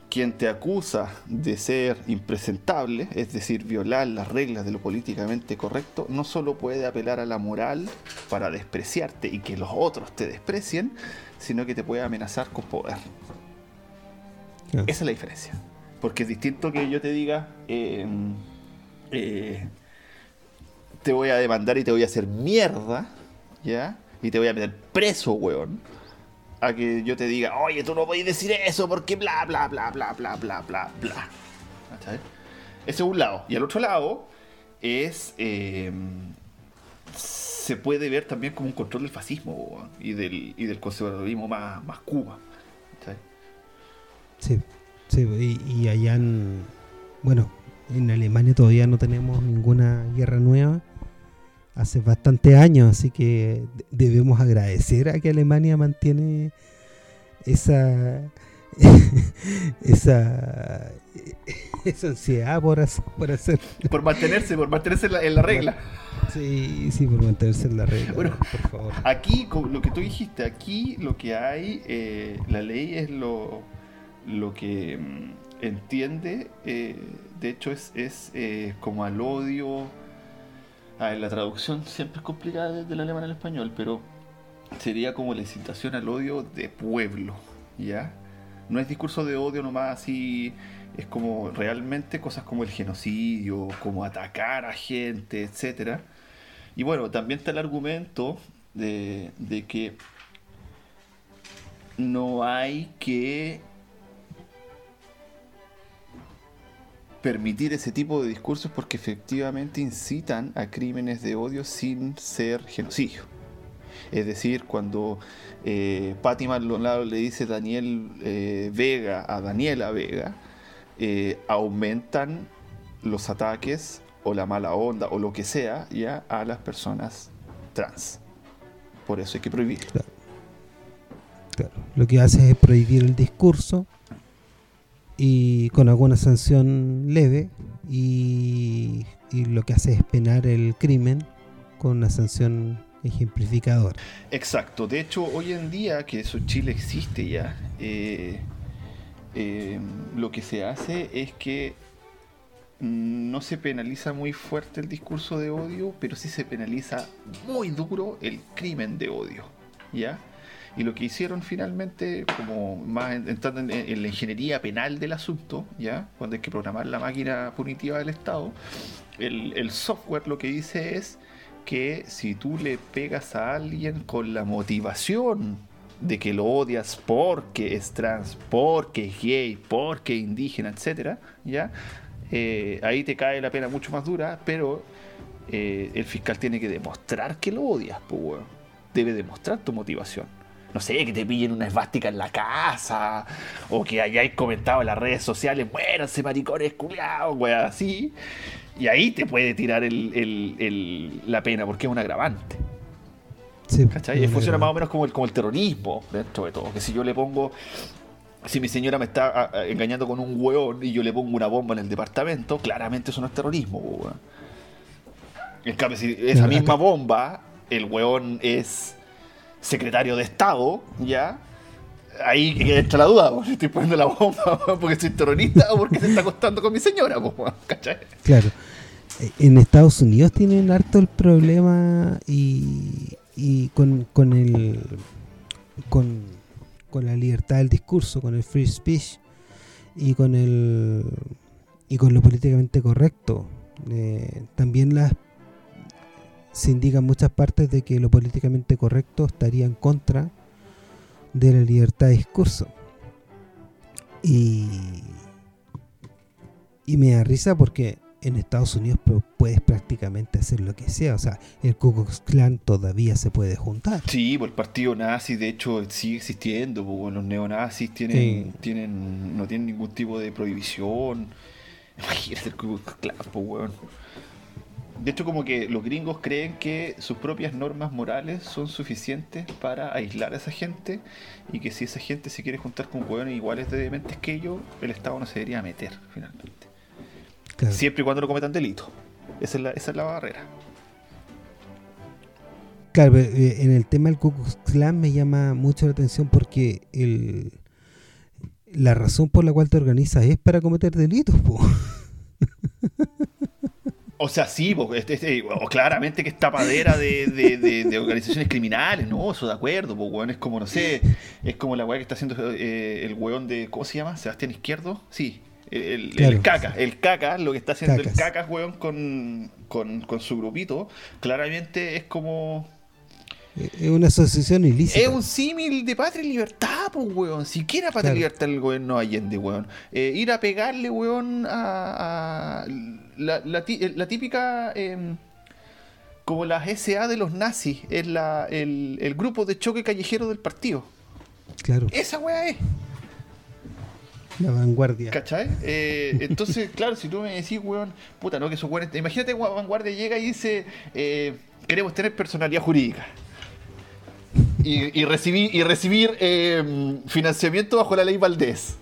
S3: quien te acusa de ser impresentable, es decir, violar las reglas de lo políticamente correcto, no solo puede apelar a la moral para despreciarte y que los otros te desprecien, sino que te puede amenazar con poder. Esa es la diferencia. Porque es distinto que yo te diga, eh, eh, te voy a demandar y te voy a hacer mierda, ¿ya? Y te voy a meter preso, weón. A que yo te diga, oye, tú no podés decir eso porque bla, bla, bla, bla, bla, bla, bla, bla. ¿Cachai? Ese es un lado. Y al otro lado es... eh, se puede ver también como un control del fascismo weón, y del, y del conservadurismo más, más Cuba.
S2: Sí, sí, y allá en. Bueno, en Alemania todavía no tenemos ninguna guerra nueva. Hace bastante años, así que de- debemos agradecer a que Alemania mantiene esa. esa. esa ansiedad por hacer. Por hacer
S3: Por mantenerse, por mantenerse en la, en la regla.
S2: sí, sí, por mantenerse en la regla,
S3: Bueno,
S2: por favor.
S3: Aquí, lo que tú dijiste, aquí lo que hay, eh, la ley es lo, lo que mm, entiende, eh, de hecho es, es eh, como al odio, la traducción siempre es complicada desde el alemán al español, pero sería como la incitación al odio de pueblo, ¿ya? No es discurso de odio nomás así, es como realmente cosas como el genocidio, como atacar a gente, etcétera. Y bueno, también está el argumento de, de que no hay que permitir ese tipo de discursos porque efectivamente incitan a crímenes de odio sin ser genocidio. Es decir, cuando eh, Patti Maldonado le dice Daniel eh, Vega a Daniela Vega, eh, aumentan los ataques o la mala onda o lo que sea ya a las personas trans. Por eso hay que prohibir.
S2: Claro. Claro. Lo que hace es prohibir el discurso y con alguna sanción leve y, lo que hace es penar el crimen con una sanción ejemplificadora.
S3: Exacto. De hecho, hoy en día que eso Chile existe ya, eh, eh, lo que se hace es que no se penaliza muy fuerte el discurso de odio, pero sí se penaliza muy duro el crimen de odio, ¿ya? Y lo que hicieron finalmente, como más en- entrando en, en la ingeniería penal del asunto, ¿ya? Cuando hay que programar la máquina punitiva del Estado, el, software lo que dice es que si tú le pegas a alguien con la motivación de que lo odias porque es trans, porque es gay, porque es indígena, etcétera, ¿ya? Eh, ahí te cae la pena mucho más dura, pero eh, el fiscal tiene que demostrar que lo odias, pues. Debe demostrar tu motivación. No sé, que te pillen una esvástica en la casa, o que hayáis comentado en las redes sociales, muéranse maricones culiados, weón, así. Y ahí te puede tirar el- el- el- la pena, porque es un agravante.
S2: Sí,
S3: ¿Cachai?
S2: No,
S3: funciona más o menos como el, como el terrorismo dentro de todo. Que si yo le pongo, si mi señora me está engañando con un hueón y yo le pongo una bomba en el departamento, claramente eso no es terrorismo. weón. En cambio, si esa misma bomba, el hueón es secretario de Estado, ¿ya? Ahí entra la duda, po, si estoy poniendo la bomba porque soy terrorista o porque se está acostando con mi señora, weón, ¿cachai?
S2: Claro. En Estados Unidos tienen harto el problema y, y con, el con, con la libertad del discurso, con el free speech y con el y con lo políticamente correcto. Eh, también las se indican muchas partes de que lo políticamente correcto estaría en contra de la libertad de discurso. Y, y me da risa porque en Estados Unidos puedes prácticamente hacer lo que sea. O sea, el Ku Klux Klan todavía se puede juntar.
S3: Sí, pues el partido nazi de hecho sigue existiendo, pues, bueno, los neonazis tienen,
S2: Sí.
S3: tienen, no tienen ningún tipo de prohibición. Imagínate el Ku Klux Klan, pues, weón. De hecho, como que los gringos creen que sus propias normas morales son suficientes para aislar a esa gente y que si esa gente se quiere juntar con hueones iguales de dementes que ellos, el Estado no se debería meter, finalmente.
S2: Claro.
S3: Siempre y cuando no cometan delito. Esa es la, esa es la barrera.
S2: Claro, pero, eh, en el tema del Ku Klux Klan me llama mucho la atención porque el, la razón por la cual te organizas es para cometer delitos. po.
S3: O sea, sí, porque este- este- o claramente que es tapadera de, de- de- de organizaciones criminales, ¿no? Eso de acuerdo, pues, weón. Es como, no sé, es como la weá que está haciendo eh, el weón de, ¿cómo se llama? Sebastián Izquierdo. Sí, el, caca. El caca, lo que está haciendo
S2: Cacas.
S3: el caca, weón, con, con, con su grupito, claramente es como...
S2: Eh, Es una asociación ilícita.
S3: Es un símil de patria y libertad, pues, weón. Siquiera patria y
S2: Claro.
S3: libertad el gobierno Allende, weón. Eh, ir a pegarle, weón, a, a la, la tí- la típica... em, como las SA de los nazis, es la, el, el grupo de choque callejero del partido.
S2: Claro,
S3: Esa weá es,
S2: la vanguardia.
S3: ¿cachai? Eh, entonces, claro, si tú me decís, weón, puta, no, que esos weones. Imagínate, weón, Vanguardia llega y dice: eh, Queremos tener personalidad jurídica. Y, y recibir, y recibir eh, financiamiento bajo la ley Valdés.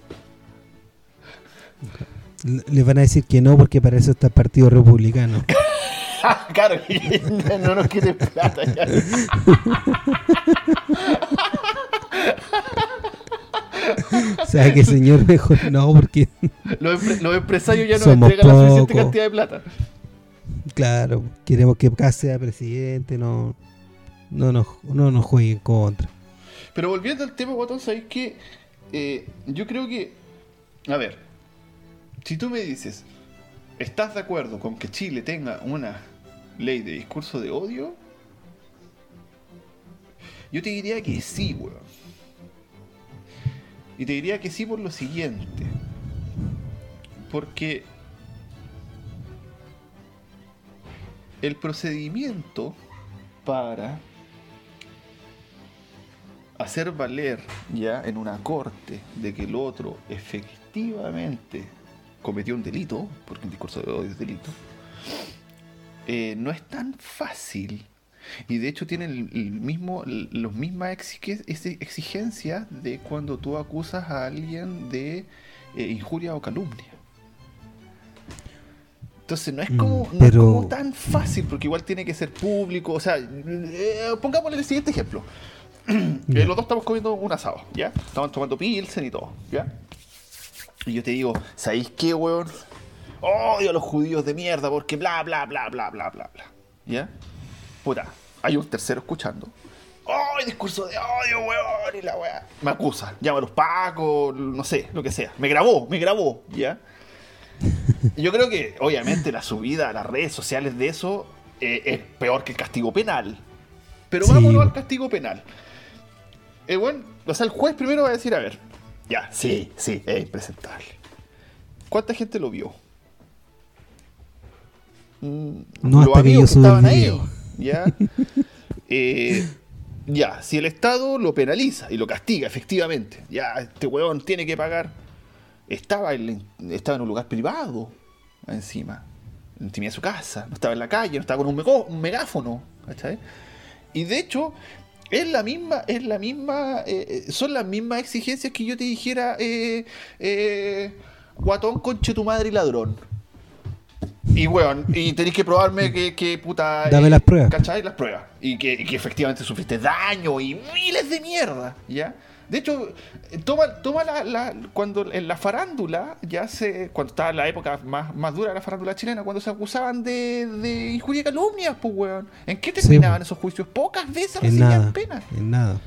S2: Les van a decir que no porque para eso está el Partido Republicano.
S3: claro, no nos quieren plata ya.
S2: o sea que señor mejor no, porque
S3: Los, empre- los empresarios ya no entregan la suficiente cantidad de plata.
S2: claro, queremos que Paz sea presidente, no, no, nos, no nos jueguen contra.
S3: Pero volviendo al tema, Guatón, ¿sabéis que Yo creo que. A ver, si tú me dices, ¿estás de acuerdo con que Chile tenga una ley de discurso de odio? Yo te diría que sí, weón. Y te diría que sí por lo siguiente. Porque el procedimiento para hacer valer ya en una corte de que el otro efectivamente cometió un delito, porque el discurso de odio es delito, eh, no es tan fácil. Y de hecho tiene el, el mismo, los mismas exige- exi- exigencias de cuando tú acusas a alguien de eh, injuria o calumnia. Entonces no es
S2: Mm,
S3: como, no es como tan fácil, porque igual tiene que ser público. O sea, eh, pongámosle el siguiente ejemplo. Los dos estamos comiendo un asado, ¿ya? Estamos tomando pilsen y todo, ¿ya? Y yo te digo, ¿sabéis qué, weón? Odio a los judíos de mierda porque bla, bla, bla, bla, bla, bla, bla. ¿Ya? Puta, hay un tercero escuchando. ¡Oh, discurso de odio, weón! Y la weá. Me acusa, llama a los pacos, no sé, lo que sea. Me grabó, me grabó, ¿ya? Yo creo que, obviamente, la subida a las redes sociales de eso eh, es peor que el castigo penal. Pero
S2: Sí.
S3: vámonos al castigo penal. Eh, bueno, o sea, el juez primero va a decir, a ver, ya, sí, sí, es impresentable. ¿Cuánta gente lo vio? Mm,
S2: No
S3: los
S2: hasta que
S3: amigos
S2: el
S3: estaban ahí. ¿ya? Eh, ya, si el Estado lo penaliza y lo castiga, efectivamente, ya, este weón tiene que pagar. Estaba en, estaba en un lugar privado, encima, en intimidad de su casa, no estaba en la calle, no estaba con un, megáfono, ¿cachai? Y de hecho, es la misma, es la misma, eh, eh, son las mismas exigencias que yo te dijera, eh, eh, guatón, conche tu madre y ladrón. Y weón, y tenéis que probarme que, que puta.
S2: Dame las pruebas.
S3: ¿Cachai? Las pruebas. Y que, y que efectivamente sufriste daño y miles de mierda, ¿ya? De hecho, toma, toma la, la- cuando en la farándula, ya se, cuando estaba la época más, más dura de la farándula chilena, cuando se acusaban de, de injuria y calumnias, pues weón. ¿En qué terminaban
S2: po.
S3: esos juicios? Pocas veces
S2: En
S3: recibían
S2: nada,
S3: pena.
S2: en nada.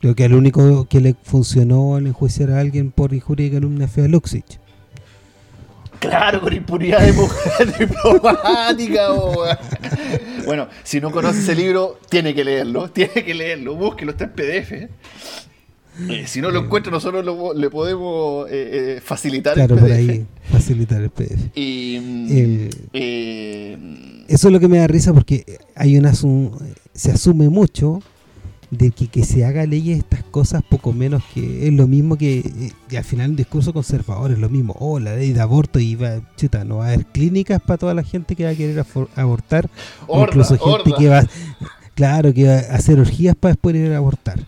S2: Creo que el único que le funcionó al enjuiciar a alguien por injuria y calumnia fue a Luxich.
S3: Claro, con impunidad diplomática. weón. Bueno, si no conoce ese libro, tiene que leerlo. Tiene que leerlo. Búsquelo, está en PDF. Eh, si no lo encuentra, nosotros lo- le podemos eh, eh, facilitar
S2: Claro,
S3: el
S2: por
S3: PDF.
S2: ahí facilitar el PDF.
S3: Y. eh,
S2: Eso es lo que me da risa porque hay una se asume mucho de que, que se haga leyes estas cosas poco menos que es lo mismo que al final un discurso conservador es lo mismo. Oh la ley de aborto y va chuta no va a haber clínicas para toda la gente que va a querer abortar o
S3: Horda,
S2: incluso gente que va claro que va a hacer orgías para después ir a abortar.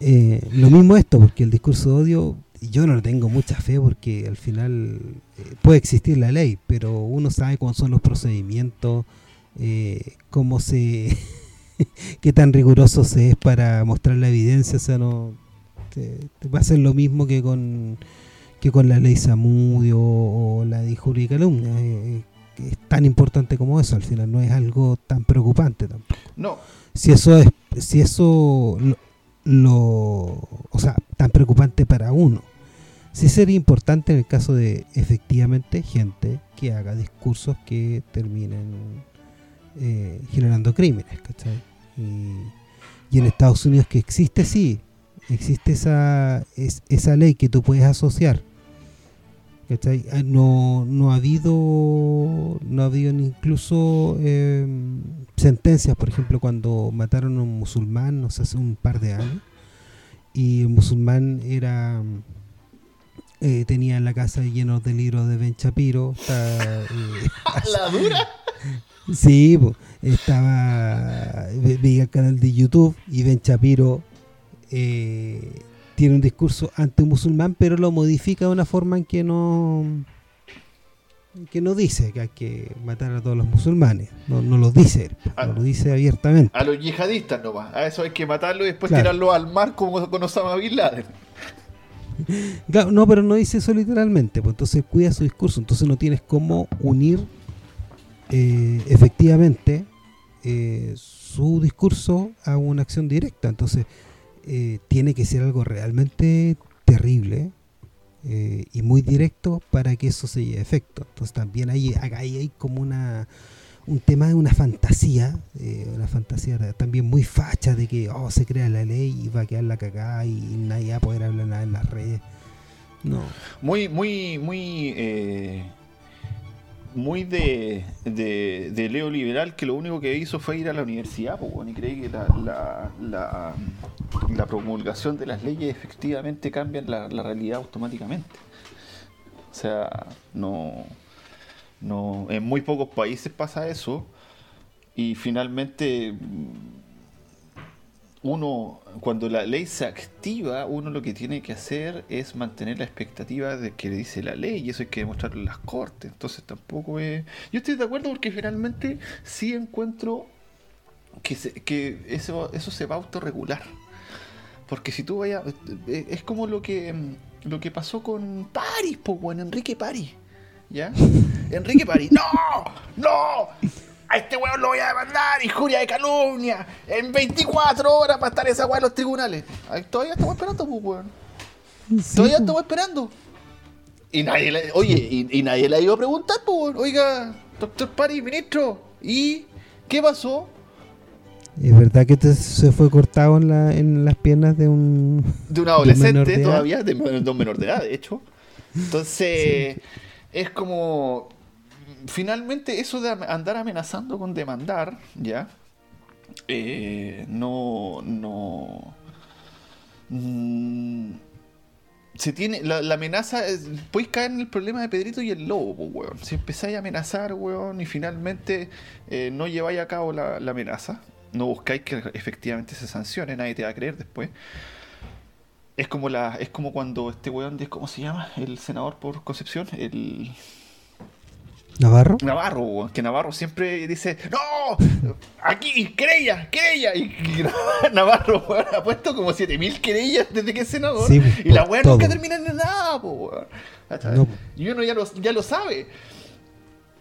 S2: Eh, lo mismo esto porque el discurso de odio yo no le tengo mucha fe porque al final eh, puede existir la ley pero uno sabe cómo son los procedimientos eh, cómo se qué tan riguroso se es para mostrar la evidencia o sea no te- te va a ser lo mismo que con que con la ley Samudio o la de injuria y calumnia eh, es tan importante como eso al final no es algo tan preocupante tampoco
S3: no,
S2: si eso es si eso lo, lo- o sea tan preocupante para uno sí sería importante en el caso de efectivamente gente que haga discursos que terminen eh, generando crímenes ¿cachai? Y, y en Estados Unidos que existe sí existe esa es, esa ley que tú puedes asociar ¿cachai? Ah, no no ha habido no ha habido ni incluso eh, sentencias por ejemplo cuando mataron a un musulmán no sé hace un par de años y el musulmán era eh, tenía en la casa lleno de libros de Ben Shapiro está, eh,
S3: la dura.
S2: Sí, po, estaba ve- veía el canal de YouTube y Ben Shapiro eh, tiene un discurso anti-musulmán, pero lo modifica de una forma en que no que no dice que hay que matar a todos los musulmanes, no, no lo dice,
S3: Ah.
S2: no lo dice abiertamente.
S3: A los yihadistas nomás. A eso hay que matarlo y después
S2: Claro.
S3: tirarlo al mar como con Osama Bin Laden.
S2: Claro, no, pero no dice eso literalmente, pues entonces cuida su discurso, entonces no tienes cómo unir eh, efectivamente eh, su discurso a una acción directa, entonces eh, tiene que ser algo realmente terrible y muy directo para que eso se lleve efecto. Entonces también hay, ahí hay como una un tema de una fantasía, una fantasía también muy facha de que oh, se crea la ley y va a quedar la cagada y nadie va a poder hablar nada en las redes. No.
S3: Muy, muy, muy. Muy de, de, de Leo Liberal que lo único que hizo fue ir a la universidad po, weón, y creí que la, la, la, la promulgación de las leyes efectivamente cambian la, la realidad automáticamente. O sea, no, no. En muy pocos países pasa eso. Y finalmente uno, cuando la ley se activa, uno lo que tiene que hacer es mantener la expectativa de que dice la ley, y eso hay que demostrarlo en las cortes. Entonces tampoco es. Yo estoy de acuerdo porque finalmente sí encuentro que, se- que eso, eso se va a autorregular. Porque si tú vayas. Es como lo que lo que pasó con París, pues bueno, Enrique París. ¿Ya? Enrique París. ¡No! ¡No! A este weón lo voy a demandar, injuria de calumnia, en 24 horas para estar esa weá en los tribunales. Ay, todavía estamos esperando, pues weón.
S2: Sí,
S3: Todavía
S2: po.
S3: estamos esperando. Y nadie le, oye, y, y nadie le ha ido a preguntar, pues, weón. oiga, doctor París, ministro, ¿y qué pasó?
S2: Es verdad que te- se fue cortado en, la, en las piernas de un...
S3: de un adolescente
S2: de
S3: todavía, de, de un menor de edad, de hecho. Entonces, es como. Finalmente, eso de andar amenazando con demandar, ¿ya? Eh, no. No. mm, se tiene. La, amenaza. es- Podéis caer en el problema de Pedrito y el lobo, weón. Si empezáis a amenazar, weón, y finalmente eh, no lleváis a cabo la, la amenaza, no buscáis que efectivamente se sancione, nadie te va a creer después. Es como la, es como cuando este weón de, ¿cómo se llama? El senador por Concepción, el
S2: ¿Navarro?
S3: Navarro, weón, que Navarro siempre dice, ¡No! Aquí, querella, querella. Y, Navarro, weón, ha puesto como 7000 querellas desde que es senador.
S2: Sí,
S3: y la weá nunca termina en nada, po, weón. ¿Cachai?
S2: No.
S3: Y uno ya lo, ya lo sabe.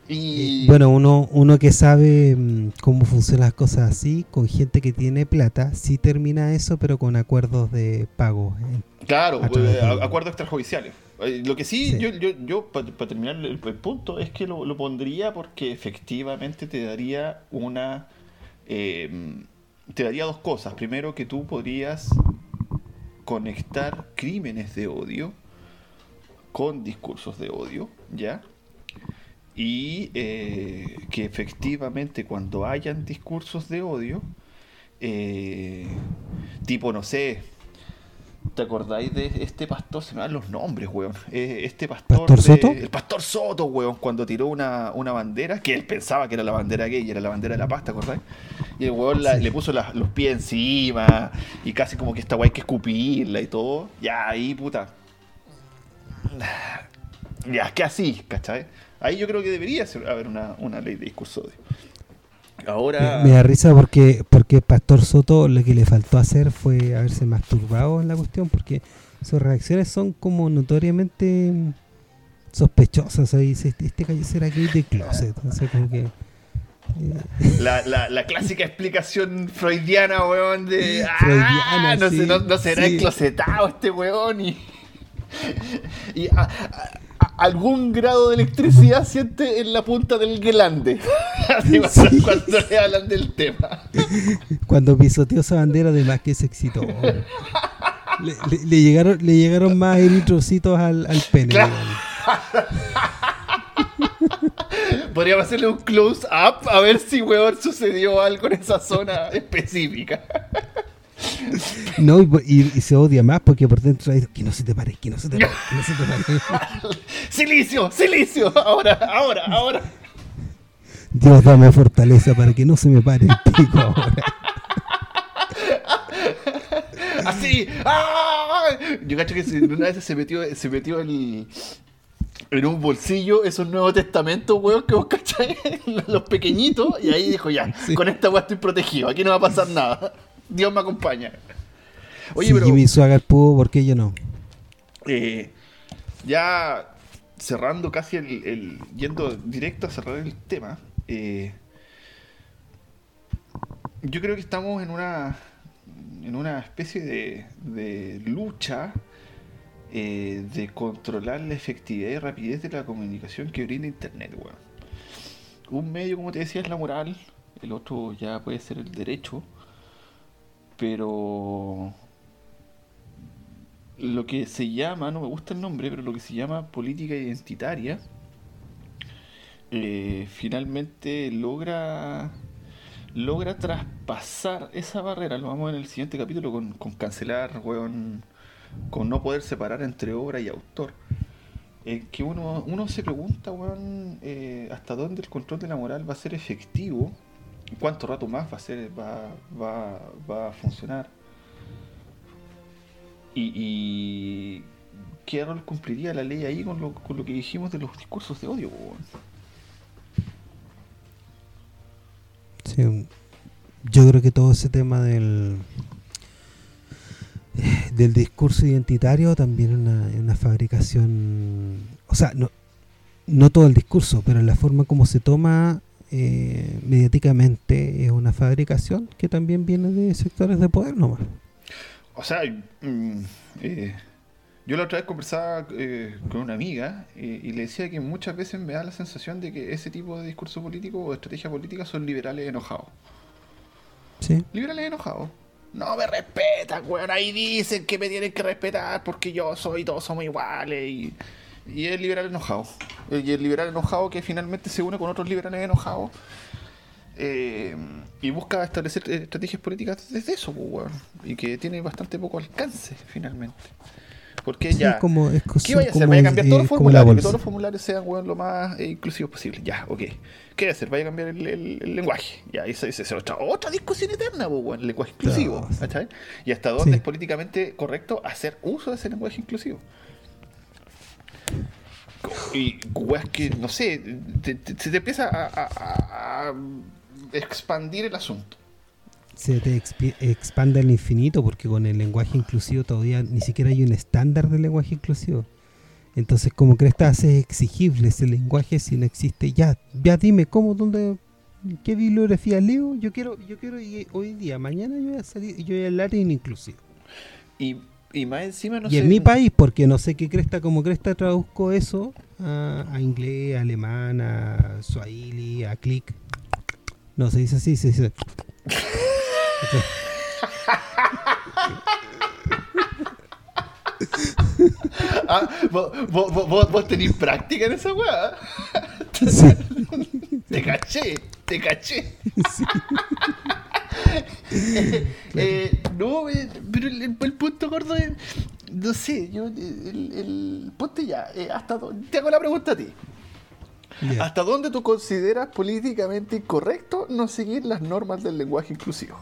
S3: Y
S2: Bueno, uno, uno que sabe mm, cómo funcionan las cosas así, con gente que tiene plata, sí termina eso, pero con acuerdos de pago. ¿eh?
S3: Claro, eh, acuerdos extrajudiciales. Eh, Lo que sí,
S2: Sí.
S3: yo, yo, yo para terminar el, el punto, es que lo, lo pondría porque efectivamente te daría una... eh, te daría dos cosas. Primero, que tú podrías conectar crímenes de odio con discursos de odio, ¿ya? Y eh, que efectivamente cuando hayan discursos de odio, eh, tipo, no sé, ¿te acordáis de este pastor? Se me dan los nombres, weón. Eh, este pastor...
S2: ¿Pastor
S3: de-
S2: Soto?
S3: El pastor Soto, weón, cuando tiró una, una bandera, que él pensaba que era la bandera gay, era la bandera de la paz, ¿te acordáis? Y el weón la-
S2: Sí.
S3: le puso los pies encima, y casi como que esta hay que escupirla y todo. Ya, ahí, puta. Ya, que así, ¿cachai? Ahí yo creo que debería ser- haber una, una ley de discurso de odio. Ahora...
S2: Me, me da risa porque, porque Pastor Soto lo que le faltó hacer fue haberse masturbado en la cuestión, porque sus reacciones son como notoriamente sospechosas. Ahí dice, este, gallo será gay de closet. Como que. eh,
S3: La, la, la clásica explicación freudiana, weón, de... "Ah,
S2: Freudiana,
S3: no,
S2: sí,
S3: sé, no, no será
S2: sí.
S3: enclosetado este weón y... y a- a- a- algún grado de electricidad siente en la punta del glande. Así cuando,
S2: Sí.
S3: cuando le hablan del tema.
S2: cuando pisoteó esa bandera, además que se excitó. Le, le- le llegaron, le llegaron más eritrocitos al, al pene.
S3: Claro. Podríamos hacerle un close up a ver si, weón, sucedió algo en esa zona específica.
S2: No, y, y- y se odia más porque por dentro hay que no se te pare, que no se te pare, que no se te pare.
S3: ¡Silicio! ¡Silicio! Ahora, ahora, ahora.
S2: Dios dame fortaleza para que no se me pare el pico ahora.
S3: Así. ¡Ah! Yo cacho que una vez se metió, se metió el, en un bolsillo esos Nuevos Testamentos, weón, que vos cacháis, los pequeñitos, y ahí dijo, ya,
S2: Sí.
S3: con esta weá estoy protegido, aquí no va a pasar nada. Dios me acompaña. Oye,
S2: si
S3: pero
S2: Jimmy Swaggart pudo, ¿por qué yo no?
S3: Eh, ya cerrando casi el, el- yendo directo a cerrar el tema, eh, yo creo que estamos en una en una especie de, de lucha eh, de controlar la efectividad y rapidez de la comunicación que brinda internet, weón. Un medio, como te decía, es la moral, el otro ya puede ser el derecho, pero lo que se llama, no me gusta el nombre, pero lo que se llama política identitaria, eh, finalmente logra logra traspasar esa barrera. Lo vamos a ver en el siguiente capítulo con, con cancelar, weón, con no poder separar entre obra y autor. Eh, que uno, uno se pregunta, weón, eh, hasta dónde el control de la moral va a ser efectivo, cuánto rato más va a ser, va, va, va a funcionar. Y, y qué rol cumpliría la ley ahí con lo, con lo que dijimos de los discursos de odio.
S2: Sí, yo creo que todo ese tema del del discurso identitario también es una, una fabricación, o sea, no, no todo el discurso, pero la forma como se toma eh, mediáticamente es una fabricación que también viene de sectores de poder nomás.
S3: O sea, mm, eh, yo la otra vez conversaba eh, con una amiga eh, y le decía que muchas veces me da la sensación de que ese tipo de discurso político o estrategia política son liberales enojados.
S2: Sí,
S3: Liberales enojados. No me respetan, weón. Ahí dicen que me tienen que respetar porque yo soy, todos somos iguales. Y, y el liberal enojado. Y el liberal enojado que finalmente se une con otros liberales enojados. eh, y busca establecer eh, estrategias políticas desde eso, pues, weón. Y que tiene bastante poco alcance, finalmente. Porque
S2: Sí,
S3: ya.
S2: es como, es
S3: ¿Qué vaya a hacer? ¿Vaya a cambiar todos
S2: eh,
S3: los formularios? Que todos los formularios sean weón, lo más eh, inclusivos posible. Ya, ok. ¿Qué vaya a hacer? ¿Vaya a cambiar el, el- el lenguaje? Ya, esa es otra, otra discusión eterna, pues, weón, el lenguaje inclusivo. Y hasta dónde
S2: Sí.
S3: es políticamente correcto hacer uso de ese lenguaje inclusivo. Y weas que, no sé, te- te- se te empieza a, a- a- a expandir el asunto.
S2: se te expande al infinito porque con el lenguaje inclusivo todavía ni siquiera hay un estándar del lenguaje inclusivo. Entonces, como crees que haces exigible ese lenguaje si no existe ya? Ya dime cómo, dónde, qué bibliografía leo. Yo quiero, yo quiero hoy día, mañana yo voy a salir, yo voy a hablar en inclusivo.
S3: Y, y más encima, no
S2: y
S3: sé.
S2: en mi país, porque no sé qué cresta, como cresta traduzco eso a, a inglés, a alemán, a swahili, a click. No se dice así, se dice.
S3: Ah, vos, vos, vos- tenés práctica en esa wea.
S2: Sí.
S3: Te caché, te caché. Eh, no, eh, pero el, el punto gordo es. No sé, yo. El, el- ponte ya. eh, hasta te hago la pregunta a ti. ¿Hasta dónde tú consideras políticamente incorrecto no seguir las normas del lenguaje inclusivo?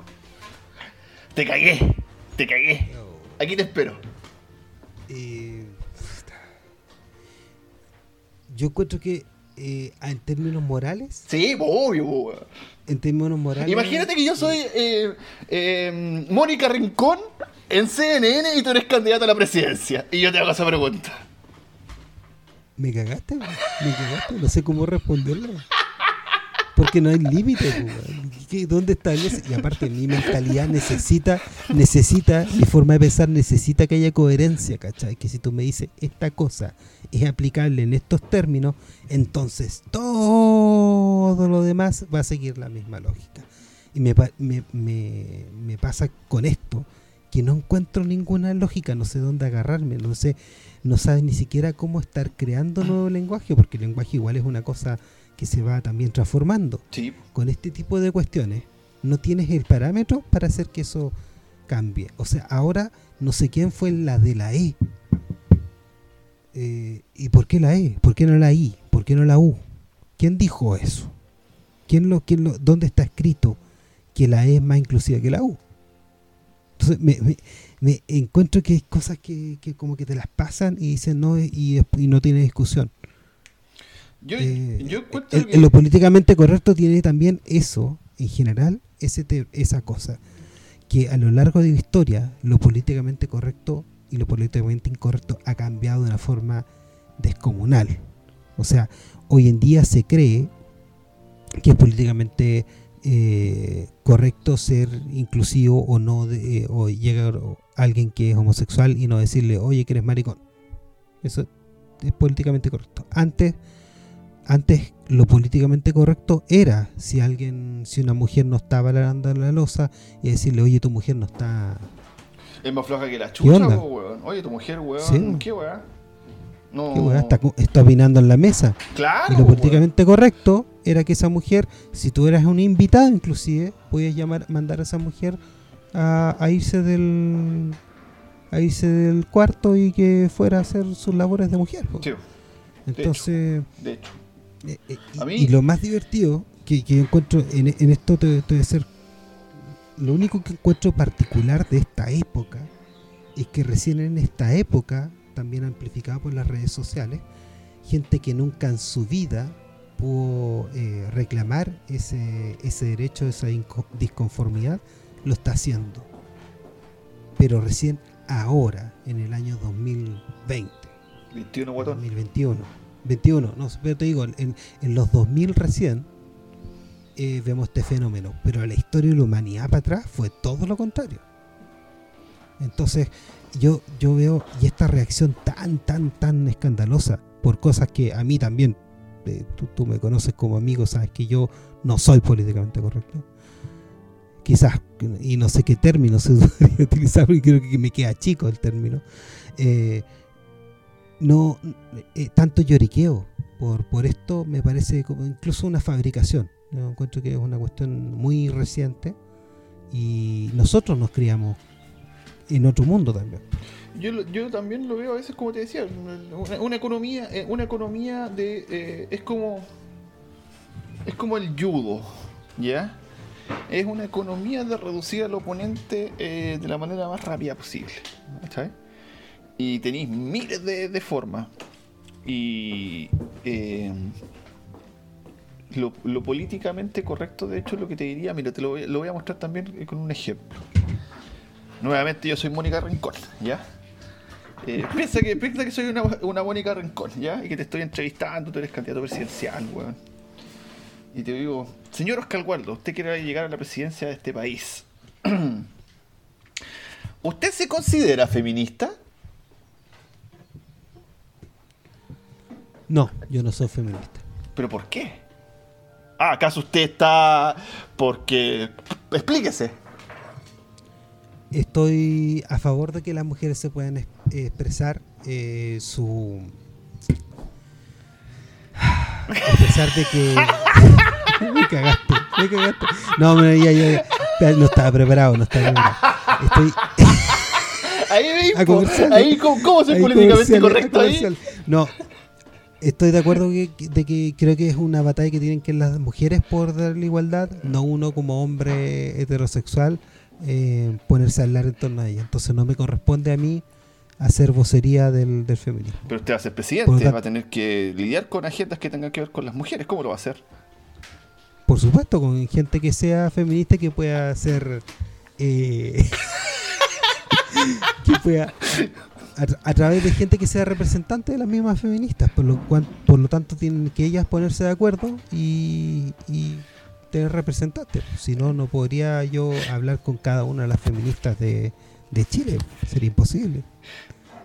S3: Te cagué, te cagué. Aquí te espero.
S2: Eh, yo encuentro que eh, en términos morales,
S3: Sí, obvio,
S2: en términos morales,
S3: Imagínate que yo soy eh, eh, Mónica Rincón en CNN y tú eres candidata a la presidencia. Y yo te hago esa pregunta.
S2: me cagaste, me cagaste, no sé cómo responderlo. Porque no hay límite, po, weón. ¿Qué- ¿Dónde está? Y aparte, mi mentalidad necesita, necesita, mi forma de pensar necesita que haya coherencia, ¿cachai? Que si tú me dices esta cosa es aplicable en estos términos, entonces todo lo demás va a seguir la misma lógica. Y me, me, me, me pasa con esto, que no encuentro ninguna lógica, no sé dónde agarrarme, no sé, no sabes ni siquiera cómo estar creando nuevo lenguaje, porque el lenguaje igual es una cosa que se va también transformando.
S3: Sí.
S2: Con este tipo de cuestiones, no tienes el parámetro para hacer que eso cambie. O sea, ahora no sé quién fue la de la E. Eh, ¿Y por qué la E? ¿Por qué no la I? ¿Por qué no la U? ¿Quién dijo eso? ¿Quién lo, quién lo, ¿Dónde está escrito que la E es más inclusiva que la U? Entonces me, me- me encuentro que hay cosas que, que como que te las pasan y dicen no y, y no tiene discusión.
S3: Yo,
S2: Eh,
S3: yo que.
S2: lo políticamente correcto tiene también eso, en general, ese te- esa cosa. Que a lo largo de la historia, lo políticamente correcto y lo políticamente incorrecto ha cambiado de una forma descomunal. O sea, hoy en día se cree que es políticamente eh, correcto ser inclusivo o no, de, eh, o llega alguien que es homosexual y no decirle, oye, que eres maricón. Eso es políticamente correcto. Antes, antes lo políticamente correcto era si alguien, si una mujer no estaba lavando la losa y decirle, oye, tu mujer no está.
S3: Es más floja que la chucha, po, weón. Oye, tu mujer, weón.
S2: Sí.
S3: ¿Qué weón? No.
S2: ¿Qué weá? está, está opinando en la mesa.
S3: Claro.
S2: Y lo
S3: weón.
S2: políticamente correcto era que esa mujer, si tú eras un invitado inclusive, podías llamar, mandar a esa mujer a, a irse del a irse del cuarto y que fuera a hacer sus labores de mujer.
S3: Sí,
S2: Entonces,
S3: de hecho.
S2: Y,
S3: A mí-
S2: y lo más divertido que, que encuentro en, en esto te, te ser lo único que encuentro particular de esta época es que recién en esta época, también amplificada por las redes sociales, gente que nunca en su vida pudo eh, reclamar ese, ese derecho, esa disconformidad, lo está haciendo. Pero recién ahora, en el año 2020,
S3: 21 guatón.
S2: 2021. 21, no, pero te digo, en, en los 2000 recién eh, vemos este fenómeno, pero la historia de la humanidad para atrás fue todo lo contrario. Entonces, yo, yo veo, y esta reacción tan, tan, tan escandalosa por cosas que a mí también, eh, tú, tú me conoces como amigo, sabes que yo no soy políticamente correcto. Quizás, y no sé qué término se debería utilizar, porque creo que me queda chico el término. Eh, no eh, tanto lloriqueo por, por esto me parece como incluso una fabricación yo encuentro que es una cuestión muy reciente y nosotros nos criamos en otro mundo también
S3: Yo, yo también lo veo a veces como te decía, una, economía, eh, una economía de eh, es como es como el judo, ¿ya? Es una economía de reducir al oponente eh, de la manera más rápida posible, ¿cachai? Y tenéis miles de, formas. Y eh, lo, políticamente correcto, de hecho, es lo que te diría, mira, te lo voy, lo voy a mostrar también eh, con un ejemplo. Nuevamente yo soy Mónica Rincón, ¿ya? Eh, piensa, que, piensa que soy una, una Mónica Rincón, ¿ya? Y que te estoy entrevistando, tú eres candidato presidencial, weón. Y te digo, señor Oscar Waldo, usted quiere llegar a la presidencia de este país. ¿Usted se considera feminista?
S2: No yo no soy feminista
S3: ¿Pero por qué? Ah, ¿acaso usted está...? Porque... Explíquese.
S2: estoy a favor de que las mujeres se puedan es- expresar eh, su expresar de que me cagaste me cagaste no pero ya, ya, ya, no estaba preparado no estaba preparado estoy
S3: Ahí,
S2: a
S3: ahí, ¿cómo, cómo soy
S2: Ahí
S3: políticamente
S2: a
S3: correcto ahí?
S2: No, estoy de acuerdo que, de que creo que es una batalla que tienen que las mujeres por darle igualdad, no uno como hombre heterosexual eh, ponerse a hablar en torno a ella. Entonces no me corresponde a mí hacer vocería del, del feminismo.
S3: Pero usted va a ser presidente,
S2: tanto-
S3: va a tener que lidiar con agendas que tengan que ver con las mujeres. ¿Cómo lo va a hacer?
S2: Por supuesto, con gente que sea feminista y que pueda ser... eh, que pueda... A, tra- a través de gente que sea representante de las mismas feministas, por lo, cual, por lo tanto tienen que ellas ponerse de acuerdo y, y tener representantes. Si no, no podría yo hablar con cada una de las feministas de, de Chile, sería imposible.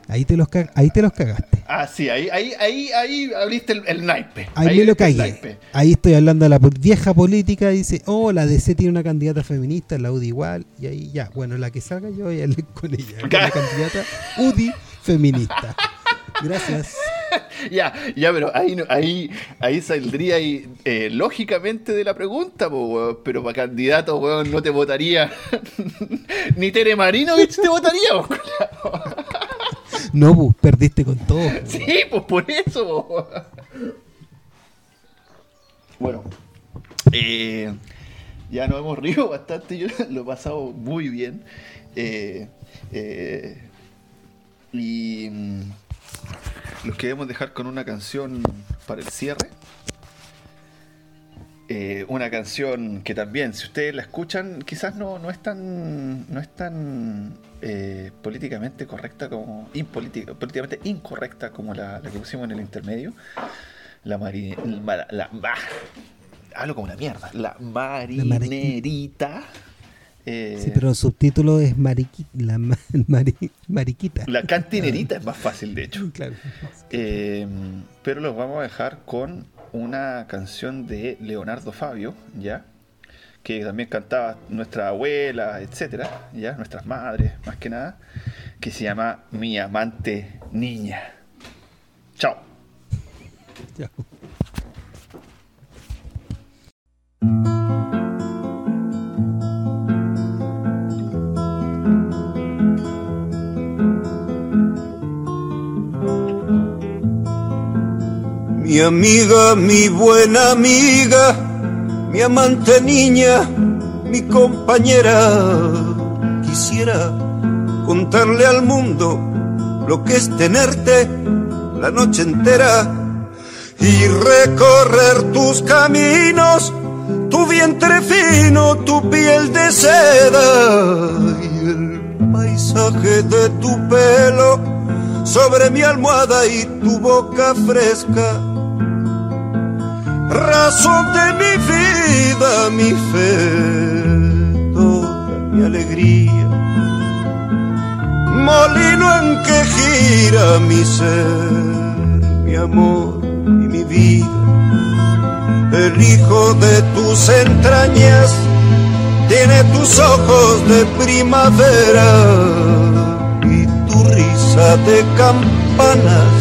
S2: Ahí te los, ahí te los cagaste.
S3: Ah, sí, ahí, ahí, ahí, ahí abriste el, el naipe.
S2: Ahí, me lo cagué. Ahí estoy hablando de la vieja política. y Dice, oh, la DC tiene una candidata feminista, la UDI igual. Y ahí ya, bueno, la que salga yo voy a hablar con ella. con la candidata UDI feminista. Gracias.
S3: Ya, ya, pero ahí, ahí, ahí saldría ahí, eh, lógicamente de la pregunta, po, weón. pero para candidato, weón, no te votaría. Ni Tere Marinovich te votaría.
S2: No, bu, perdiste con todo.
S3: Sí, pues por eso. Bueno, eh, ya nos hemos reído bastante, yo lo he pasado muy bien. Eh, eh, y mm, los queremos dejar con una canción para el cierre. una canción que también, si ustedes la escuchan, quizás no, no es tan, no es tan eh, políticamente correcta como impolítica, políticamente incorrecta como la, la que pusimos en el intermedio. La mari, la, la- bah, hablo como una mierda. La marinerita. eh,
S2: Sí, pero el subtítulo es mariqui, la ma- mari- mariquita.
S3: La cantinerita es más fácil, de hecho.
S2: Claro.
S3: Eh, pero los vamos a dejar con una canción de Leonardo Fabio, ¿ya? Que también cantaba nuestra abuela, etcétera, ¿ya? Nuestras madres, más que nada, que se llama Mi amante niña. Chao.
S6: Mi amiga, mi buena amiga, mi amante niña, mi compañera. Quisiera contarle al mundo lo que es tenerte la noche entera y recorrer tus caminos, tu vientre fino, tu piel de seda y el paisaje de tu pelo sobre mi almohada y tu boca fresca razón de mi vida, mi fe, toda mi alegría, molino en que gira mi ser, mi amor y mi vida, el hijo de tus entrañas tiene tus ojos de primavera y tu risa de campanas,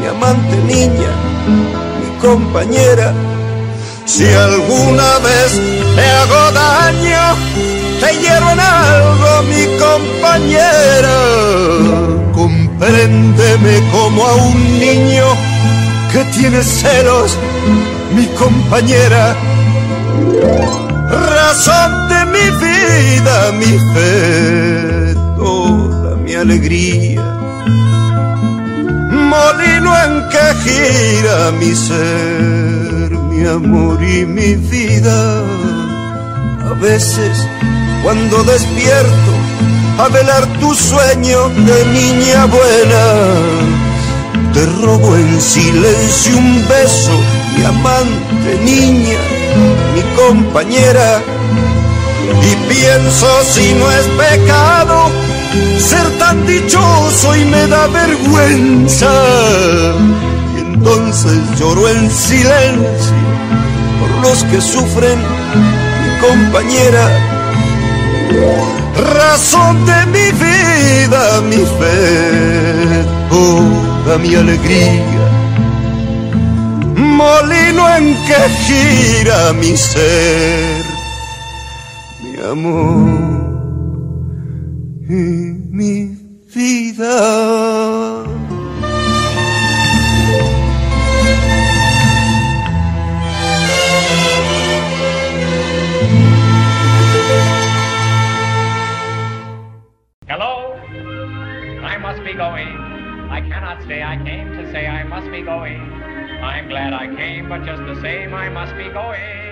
S6: mi amante niña compañera. Si alguna vez te hago daño, te hiero en algo, mi compañera. Compréndeme como a un niño que tiene celos, mi compañera. Razón de mi vida, mi fe, toda mi alegría molino en que gira mi ser, mi amor y mi vida. A veces, cuando despierto, a velar tu sueño de niña buena, te robo en silencio un beso, mi amante niña, mi compañera. Y pienso si no es pecado ser tan dichoso y me da vergüenza. Y entonces lloro en silencio por los que sufren, mi compañera. Razón de mi vida, mi fe, toda mi alegría. Molino en que gira mi ser, mi amor mi vida.
S1: Hello? I must be going. I cannot stay. I came to say I must be going. I'm glad I came, but just the same, I must be going.